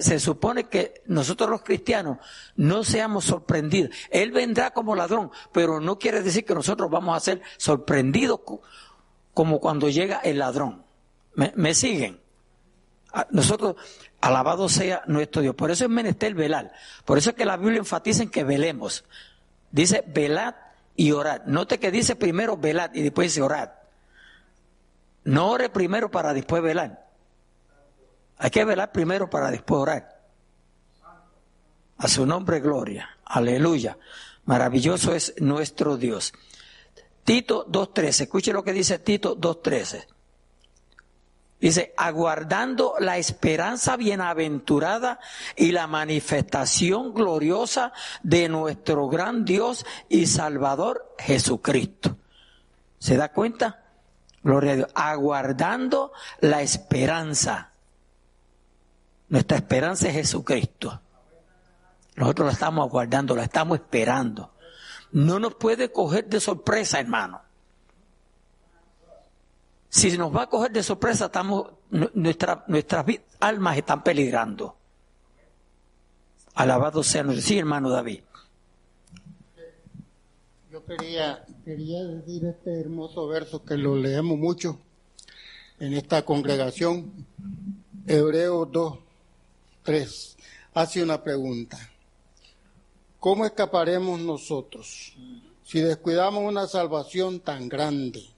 Se supone que nosotros los cristianos no seamos sorprendidos. Él vendrá como ladrón, pero no quiere decir que nosotros vamos a ser sorprendidos como cuando llega el ladrón. ¿Me, me siguen? Ah, nosotros, alabado sea nuestro Dios. Por eso es menester velar. Por eso es que la Biblia enfatiza en que velemos. Dice velad y orad. Note que dice primero velad y después dice orad. No ore primero para después velar. Hay que velar primero para después orar. A su nombre gloria. Aleluya. Maravilloso es nuestro Dios. Tito 2.13. Escuche lo que dice Tito 2.13. Dice, aguardando la esperanza bienaventurada y la manifestación gloriosa de nuestro gran Dios y Salvador Jesucristo. ¿Se da cuenta? Gloria a Dios. Aguardando la esperanza. Nuestra esperanza es Jesucristo. Nosotros la estamos aguardando, la estamos esperando. No nos puede coger de sorpresa, hermano. Si nos va a coger de sorpresa, estamos, nuestra, nuestras almas están peligrando. Alabado sea nuestro. Sí, hermano David. Yo quería, quería decir este hermoso verso que lo leemos mucho en esta congregación. Hebreos 2, 3. Hace una pregunta. ¿Cómo escaparemos nosotros si descuidamos una salvación tan grande?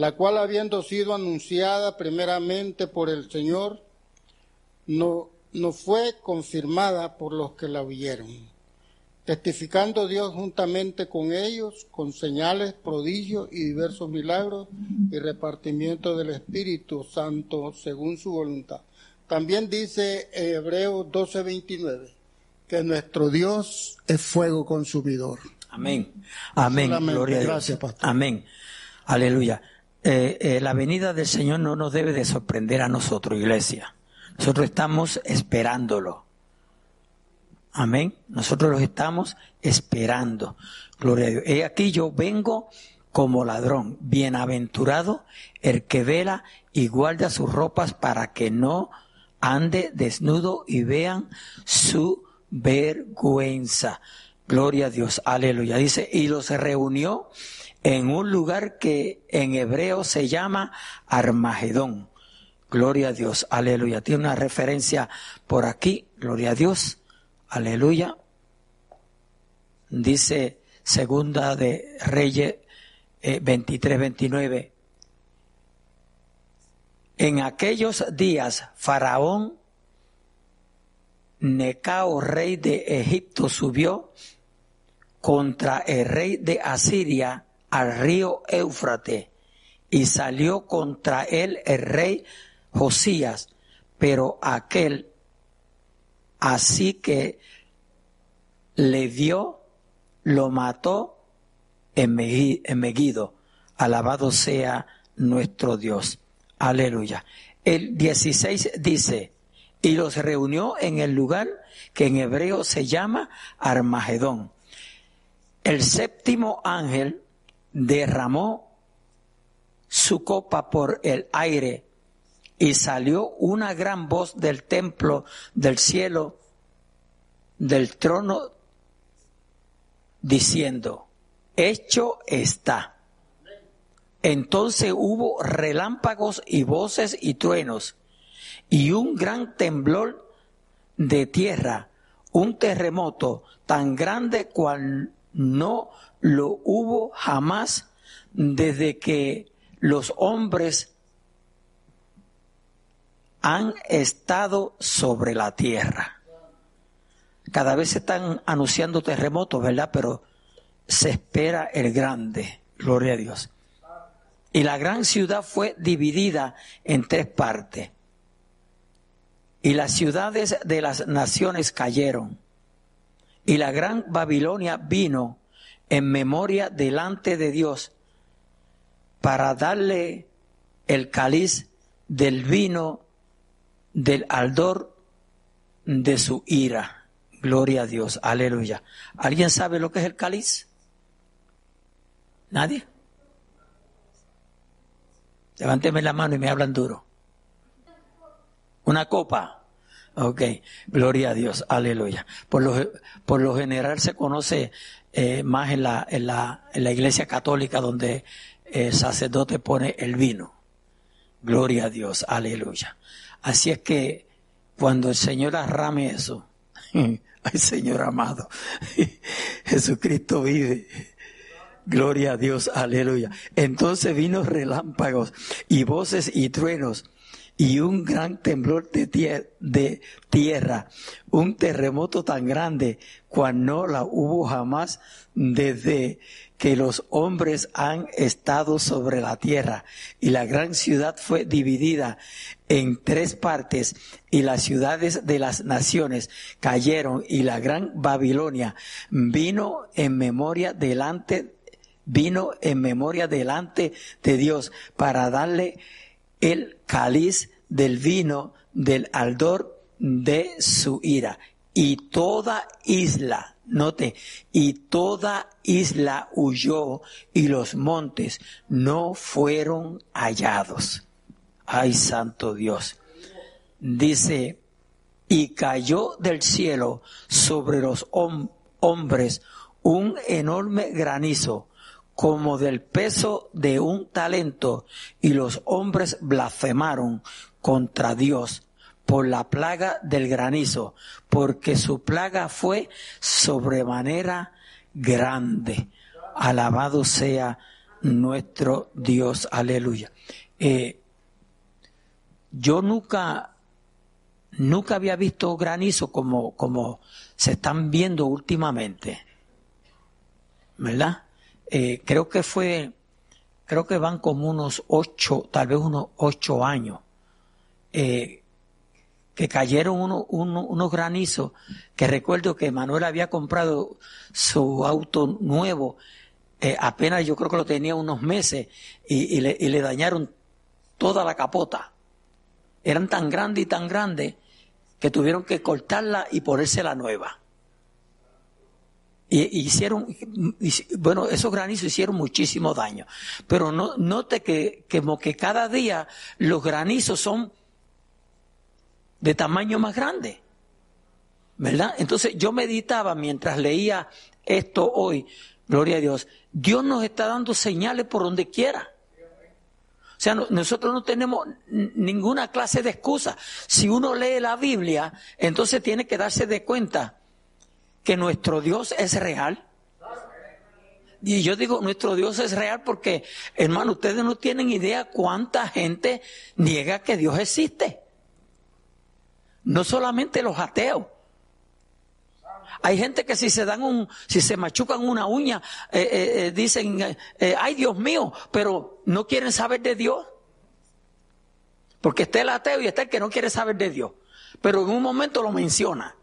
La cual habiendo sido anunciada primeramente por el Señor, no, no fue confirmada por los que la oyeron, testificando Dios juntamente con ellos, con señales, prodigios y diversos milagros y repartimiento del Espíritu Santo según su voluntad. También dice Hebreos 12:29 que nuestro Dios es fuego consumidor. Amén. Amén. Gloria a Dios. Gracias, pastor. Amén. Aleluya. Eh, eh, la venida del Señor no nos debe de sorprender a nosotros, iglesia. Nosotros estamos esperándolo. Amén. Nosotros los estamos esperando. Gloria a Dios. He aquí yo vengo como ladrón. Bienaventurado el que vela y guarda sus ropas para que no ande desnudo y vean su vergüenza. Gloria a Dios. Aleluya. Dice, y los reunió en un lugar que en hebreo se llama Armagedón. Gloria a Dios, aleluya. Tiene una referencia por aquí, gloria a Dios, aleluya. Dice segunda de Reyes 23, eh, 29. En aquellos días, Faraón, Necao, rey de Egipto, subió contra el rey de Asiria al río Éufrates y salió contra él el rey Josías, pero aquel así que le dio, lo mató en Megido. Alabado sea nuestro Dios. Aleluya. El 16 dice, y los reunió en el lugar que en hebreo se llama Armagedón el séptimo ángel derramó su copa por el aire y salió una gran voz del templo del cielo, del trono, diciendo, hecho está. Entonces hubo relámpagos y voces y truenos y un gran temblor de tierra, un terremoto tan grande cual no lo hubo jamás desde que los hombres han estado sobre la tierra. Cada vez se están anunciando terremotos, ¿verdad? Pero se espera el grande, gloria a Dios. Y la gran ciudad fue dividida en tres partes. Y las ciudades de las naciones cayeron. Y la gran Babilonia vino en memoria delante de Dios para darle el cáliz del vino del aldor de su ira. Gloria a Dios, aleluya. ¿Alguien sabe lo que es el cáliz? ¿Nadie? Levánteme la mano y me hablan duro. Una copa. Ok, gloria a Dios, aleluya. Por lo, por lo general se conoce eh, más en la, en, la, en la iglesia católica donde el sacerdote pone el vino. Gloria a Dios, aleluya. Así es que cuando el Señor arrame eso, ay Señor amado, Jesucristo vive. Gloria a Dios, aleluya. Entonces vino relámpagos y voces y truenos y un gran temblor de, tierra, un terremoto tan grande cual no la hubo jamás desde que los hombres han estado sobre la tierra. Y la gran ciudad fue dividida en tres partes y las ciudades de las naciones cayeron y la gran Babilonia vino en memoria delante vino en memoria delante de Dios para darle el cáliz del vino del aldor de su ira y toda isla Note, y toda isla huyó y los montes no fueron hallados. Ay, santo Dios. Dice, y cayó del cielo sobre los hombres un enorme granizo como del peso de un talento, y los hombres blasfemaron contra Dios por la plaga del granizo, porque su plaga fue sobremanera grande. Alabado sea nuestro Dios, aleluya. Eh, yo nunca, nunca había visto granizo como, como se están viendo últimamente, ¿verdad? Eh, creo que fue, creo que van como unos ocho, tal vez unos ocho años. Eh, que cayeron unos granizos, que recuerdo que Manuel había comprado su auto nuevo, eh, apenas yo creo que lo tenía unos meses, y, le, y, le, dañaron toda la capota. Eran tan grandes y tan grandes que tuvieron que cortarla y ponerse la nueva. Y, hicieron, bueno, esos granizos hicieron muchísimo daño. Pero no, note que, que, como que cada día los granizos son de tamaño más grande. ¿Verdad? Entonces yo meditaba mientras leía esto hoy, gloria a Dios, Dios nos está dando señales por donde quiera. O sea, nosotros no tenemos ninguna clase de excusa. Si uno lee la Biblia, entonces tiene que darse de cuenta que nuestro Dios es real. Y yo digo, nuestro Dios es real porque, hermano, ustedes no tienen idea cuánta gente niega que Dios existe. No solamente los ateos. Hay gente que si se dan un, si se machucan una uña, eh, eh, eh, dicen, ay Dios mío, pero no quieren saber de Dios. Porque está el ateo y está el que no quiere saber de Dios. Pero en un momento lo menciona.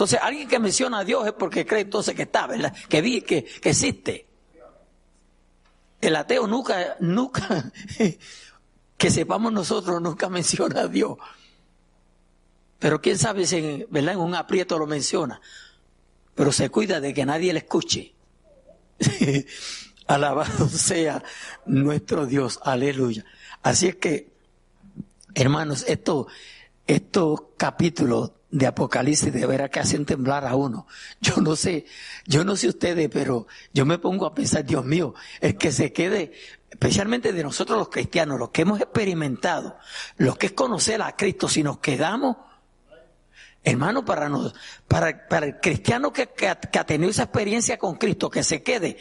Entonces, alguien que menciona a Dios es porque cree entonces que está, ¿verdad? Que, vi, que, existe. El ateo nunca, nunca, que sepamos nosotros, nunca menciona a Dios. Pero quién sabe si ¿verdad? en un aprieto lo menciona. Pero se cuida de que nadie le escuche. Alabado sea nuestro Dios, aleluya. Así es que, hermanos, esto, estos capítulos de Apocalipsis de veras que hacen temblar a uno. Yo no sé, yo no sé ustedes, pero yo me pongo a pensar, Dios mío, el que se quede, especialmente de nosotros los cristianos, los que hemos experimentado, los que es conocer a Cristo, si nos quedamos, hermano, para, nos, para, para el cristiano que, que, que ha tenido esa experiencia con Cristo, que se quede,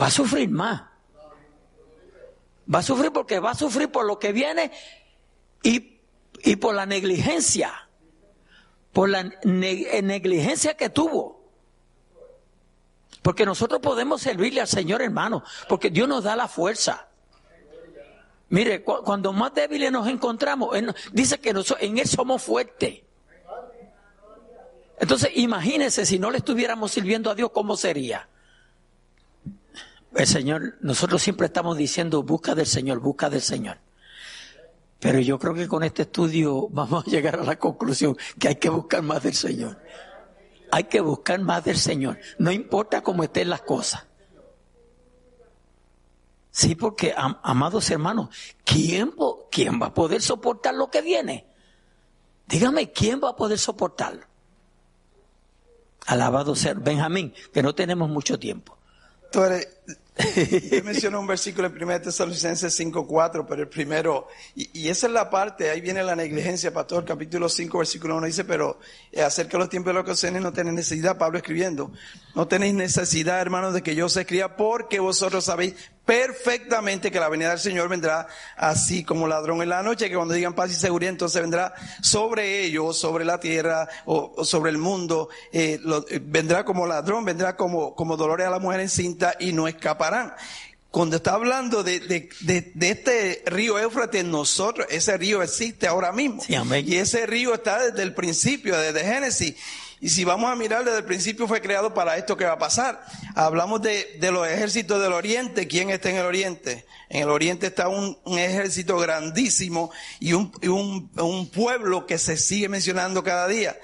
va a sufrir más. Va a sufrir porque va a sufrir por lo que viene y, y por la negligencia, por la ne- negligencia que tuvo. Porque nosotros podemos servirle al Señor, hermano, porque Dios nos da la fuerza. Mire, cu- cuando más débiles nos encontramos, dice que nosotros, en Él somos fuertes. Entonces, imagínense si no le estuviéramos sirviendo a Dios, ¿cómo sería? El Señor, nosotros siempre estamos diciendo, busca del Señor, busca del Señor. Pero yo creo que con este estudio vamos a llegar a la conclusión que hay que buscar más del Señor. Hay que buscar más del Señor. No importa cómo estén las cosas. Sí, porque, am- amados hermanos, ¿quién, po- ¿quién va a poder soportar lo que viene? Dígame, ¿quién va a poder soportarlo? Alabado sea Benjamín, que no tenemos mucho tiempo. Tú yo menciono un versículo en 1 Tesalonicenses 5.4, pero el primero, y, y esa es la parte, ahí viene la negligencia, pastor, capítulo 5, versículo 1 dice, pero eh, acerca de los tiempos de las ocasiones no tenéis necesidad, Pablo escribiendo, no tenéis necesidad, hermanos, de que yo os escriba, porque vosotros sabéis perfectamente que la venida del Señor vendrá así como ladrón en la noche, que cuando digan paz y seguridad, entonces vendrá sobre ellos, sobre la tierra o, o sobre el mundo, eh, lo- eh, vendrá como ladrón, vendrá como, como dolores a la mujer encinta y no escaparán. Cuando está hablando de, de, de, de este río Éufrates, nosotros, ese río existe ahora mismo. Sí. Y ese río está desde el principio, desde Génesis. Y si vamos a mirar desde el principio fue creado para esto que va a pasar. Hablamos de, de los ejércitos del oriente. ¿Quién está en el oriente? En el oriente está un, un ejército grandísimo y, un, y un, un pueblo que se sigue mencionando cada día.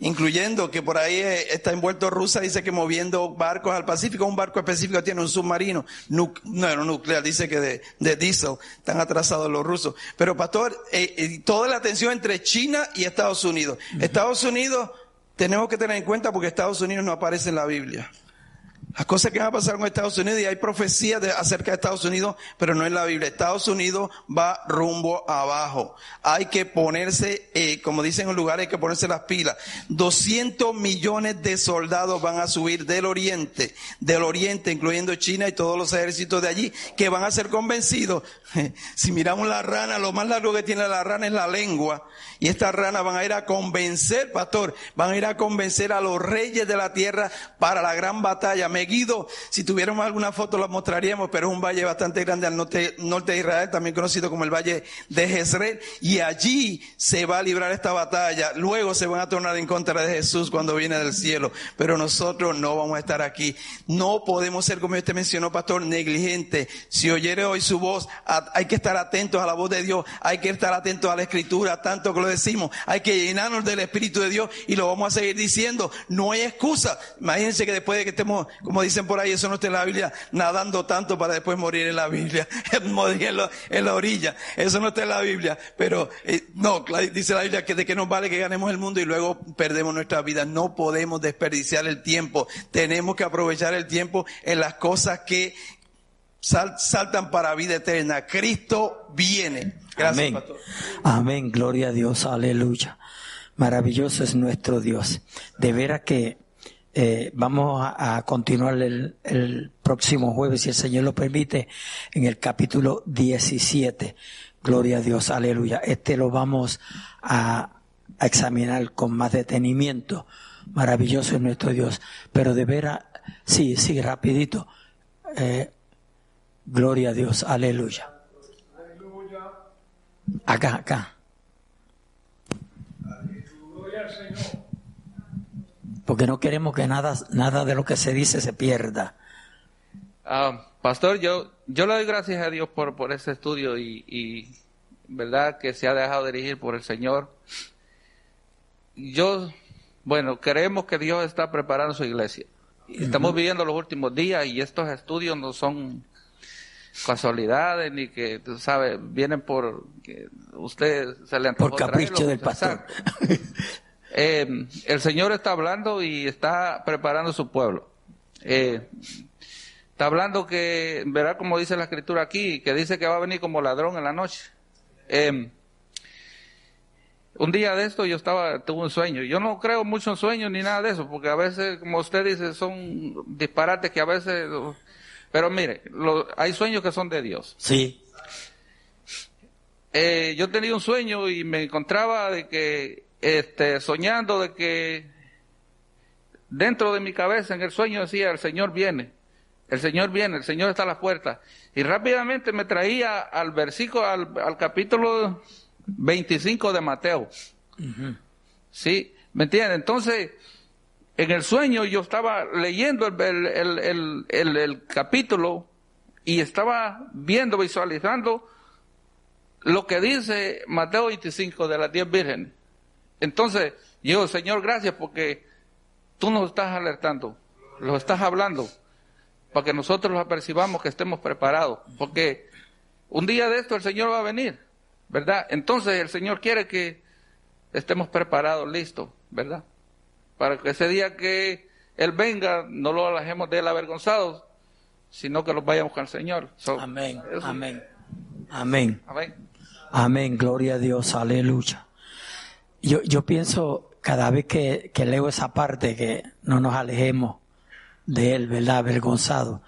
Incluyendo que por ahí eh, está envuelto Rusia, dice que moviendo barcos al Pacífico. Un barco específico tiene un submarino. No, no nuclear, dice que de, de diésel. Están atrasados los rusos. Pero pastor, eh, eh, toda la tensión entre China y Estados Unidos. Estados Unidos tenemos que tener en cuenta porque Estados Unidos no aparece en la Biblia. Las cosas que van a pasar con Estados Unidos y hay profecías acerca de Estados Unidos, pero no en la Biblia. Estados Unidos va rumbo abajo. Hay que ponerse, eh, como dicen en un lugar, hay que ponerse las pilas. 200 millones de soldados van a subir del oriente, del oriente, incluyendo China y todos los ejércitos de allí, que van a ser convencidos. Si miramos la rana, lo más largo que tiene la rana es la lengua. Y estas ranas van a ir a convencer, pastor, van a ir a convencer a los reyes de la tierra para la gran batalla. Megiddo, si tuviéramos alguna foto la mostraríamos, pero es un valle bastante grande al norte, de Israel, también conocido como el valle de Jezreel. Y allí se va a librar esta batalla. Luego se van a tornar en contra de Jesús cuando viene del cielo. Pero nosotros no vamos a estar aquí. No podemos ser, como usted mencionó, pastor, negligente. Si oyere hoy su voz, hay que estar atentos a la voz de Dios. Hay que estar atentos a la escritura, tanto que lo decimos. Hay que llenarnos del Espíritu de Dios y lo vamos a seguir diciendo. No hay excusa. Imagínense que después de que estemos, dicen por ahí, eso no está en la Biblia, nadando tanto para después morir en la Biblia, morir en la, en la orilla. Eso no está en la Biblia. Pero eh, no, dice la Biblia que de qué nos vale que ganemos el mundo y luego perdemos nuestra vida. No podemos desperdiciar el tiempo. Tenemos que aprovechar el tiempo en las cosas que sal- saltan para vida eterna. Cristo viene. Gracias, Amén. pastor. Amén, gloria a Dios, aleluya. Maravilloso es nuestro Dios. De veras que eh, vamos a, continuar el, el próximo jueves, si el Señor lo permite, en el capítulo 17. Gloria a Dios, aleluya. Este lo vamos a, a examinar con más detenimiento. Maravilloso es nuestro Dios. Pero de veras, sí, sí, rapidito. Eh, gloria a Dios, aleluya. Acá, acá. Porque no queremos que nada, nada de lo que se dice se pierda. Ah, pastor, yo, yo le doy gracias a Dios por, por este estudio y, y verdad que se ha dejado dirigir por el Señor. Yo, bueno, creemos que Dios está preparando su iglesia. Estamos viviendo los últimos días y estos estudios no son casualidades ni que, tú sabes, vienen por que usted se le Por capricho del pastor. Eh, el Señor está hablando y está preparando su pueblo. Eh, está hablando que, verá como dice la escritura aquí, que dice que va a venir como ladrón en la noche. Eh, un día de esto yo estaba, tuve un sueño. Yo no creo mucho en sueños ni nada de eso, porque a veces, como usted dice, son disparates que a veces, pero mire, hay sueños que son de Dios. Sí. Eh, yo tenía un sueño y me encontraba de que, este, soñando de que dentro de mi cabeza en el sueño decía, el Señor viene, el Señor viene, el Señor está a la puerta. Y rápidamente me traía al versículo, al, al capítulo 25 de Mateo. ¿Sí? ¿Me entienden? Entonces, en el sueño yo estaba leyendo el, el, capítulo y estaba viendo, visualizando lo que dice Mateo 25 de las 10 vírgenes. Entonces, yo, Señor, gracias porque tú nos estás alertando, lo estás hablando, para que nosotros lo apercibamos, que estemos preparados, porque un día de esto el Señor va a venir. ¿verdad? Entonces el Señor quiere que estemos preparados, listos, ¿verdad? Para que ese día que Él venga, no lo alejemos de Él avergonzados, sino que los vayamos con el Señor. amén, amén, amén, amén. Amén, gloria a Dios, aleluya. Yo, yo pienso cada vez que, que leo esa parte que no nos alejemos de Él, ¿verdad? Avergonzado.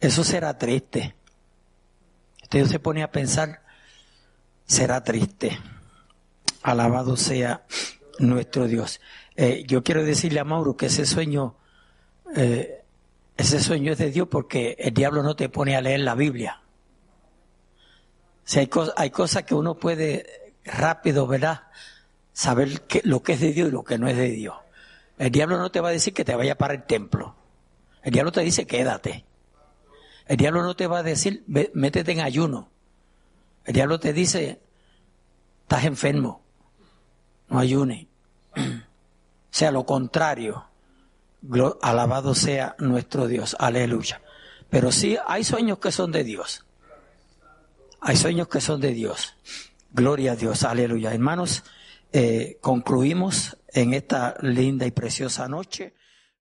Eso será triste. Usted se pone a pensar será triste. Alabado sea nuestro Dios. Eh, yo quiero decirle a Mauro que ese sueño, eh, ese sueño es de Dios porque el diablo no te pone a leer la Biblia. Si hay, hay cosas que uno puede rápido, ¿verdad? Saber lo que es de Dios y lo que no es de Dios. El diablo no te va a decir que te vaya para el templo. El diablo te dice quédate. El diablo no te va a decir métete en ayuno. El diablo te dice, estás enfermo, no ayune. sea lo contrario. Alabado sea nuestro Dios. Aleluya. Pero sí hay sueños que son de Dios. Hay sueños que son de Dios. Gloria a Dios. Aleluya. Hermanos, eh, concluimos en esta linda y preciosa noche.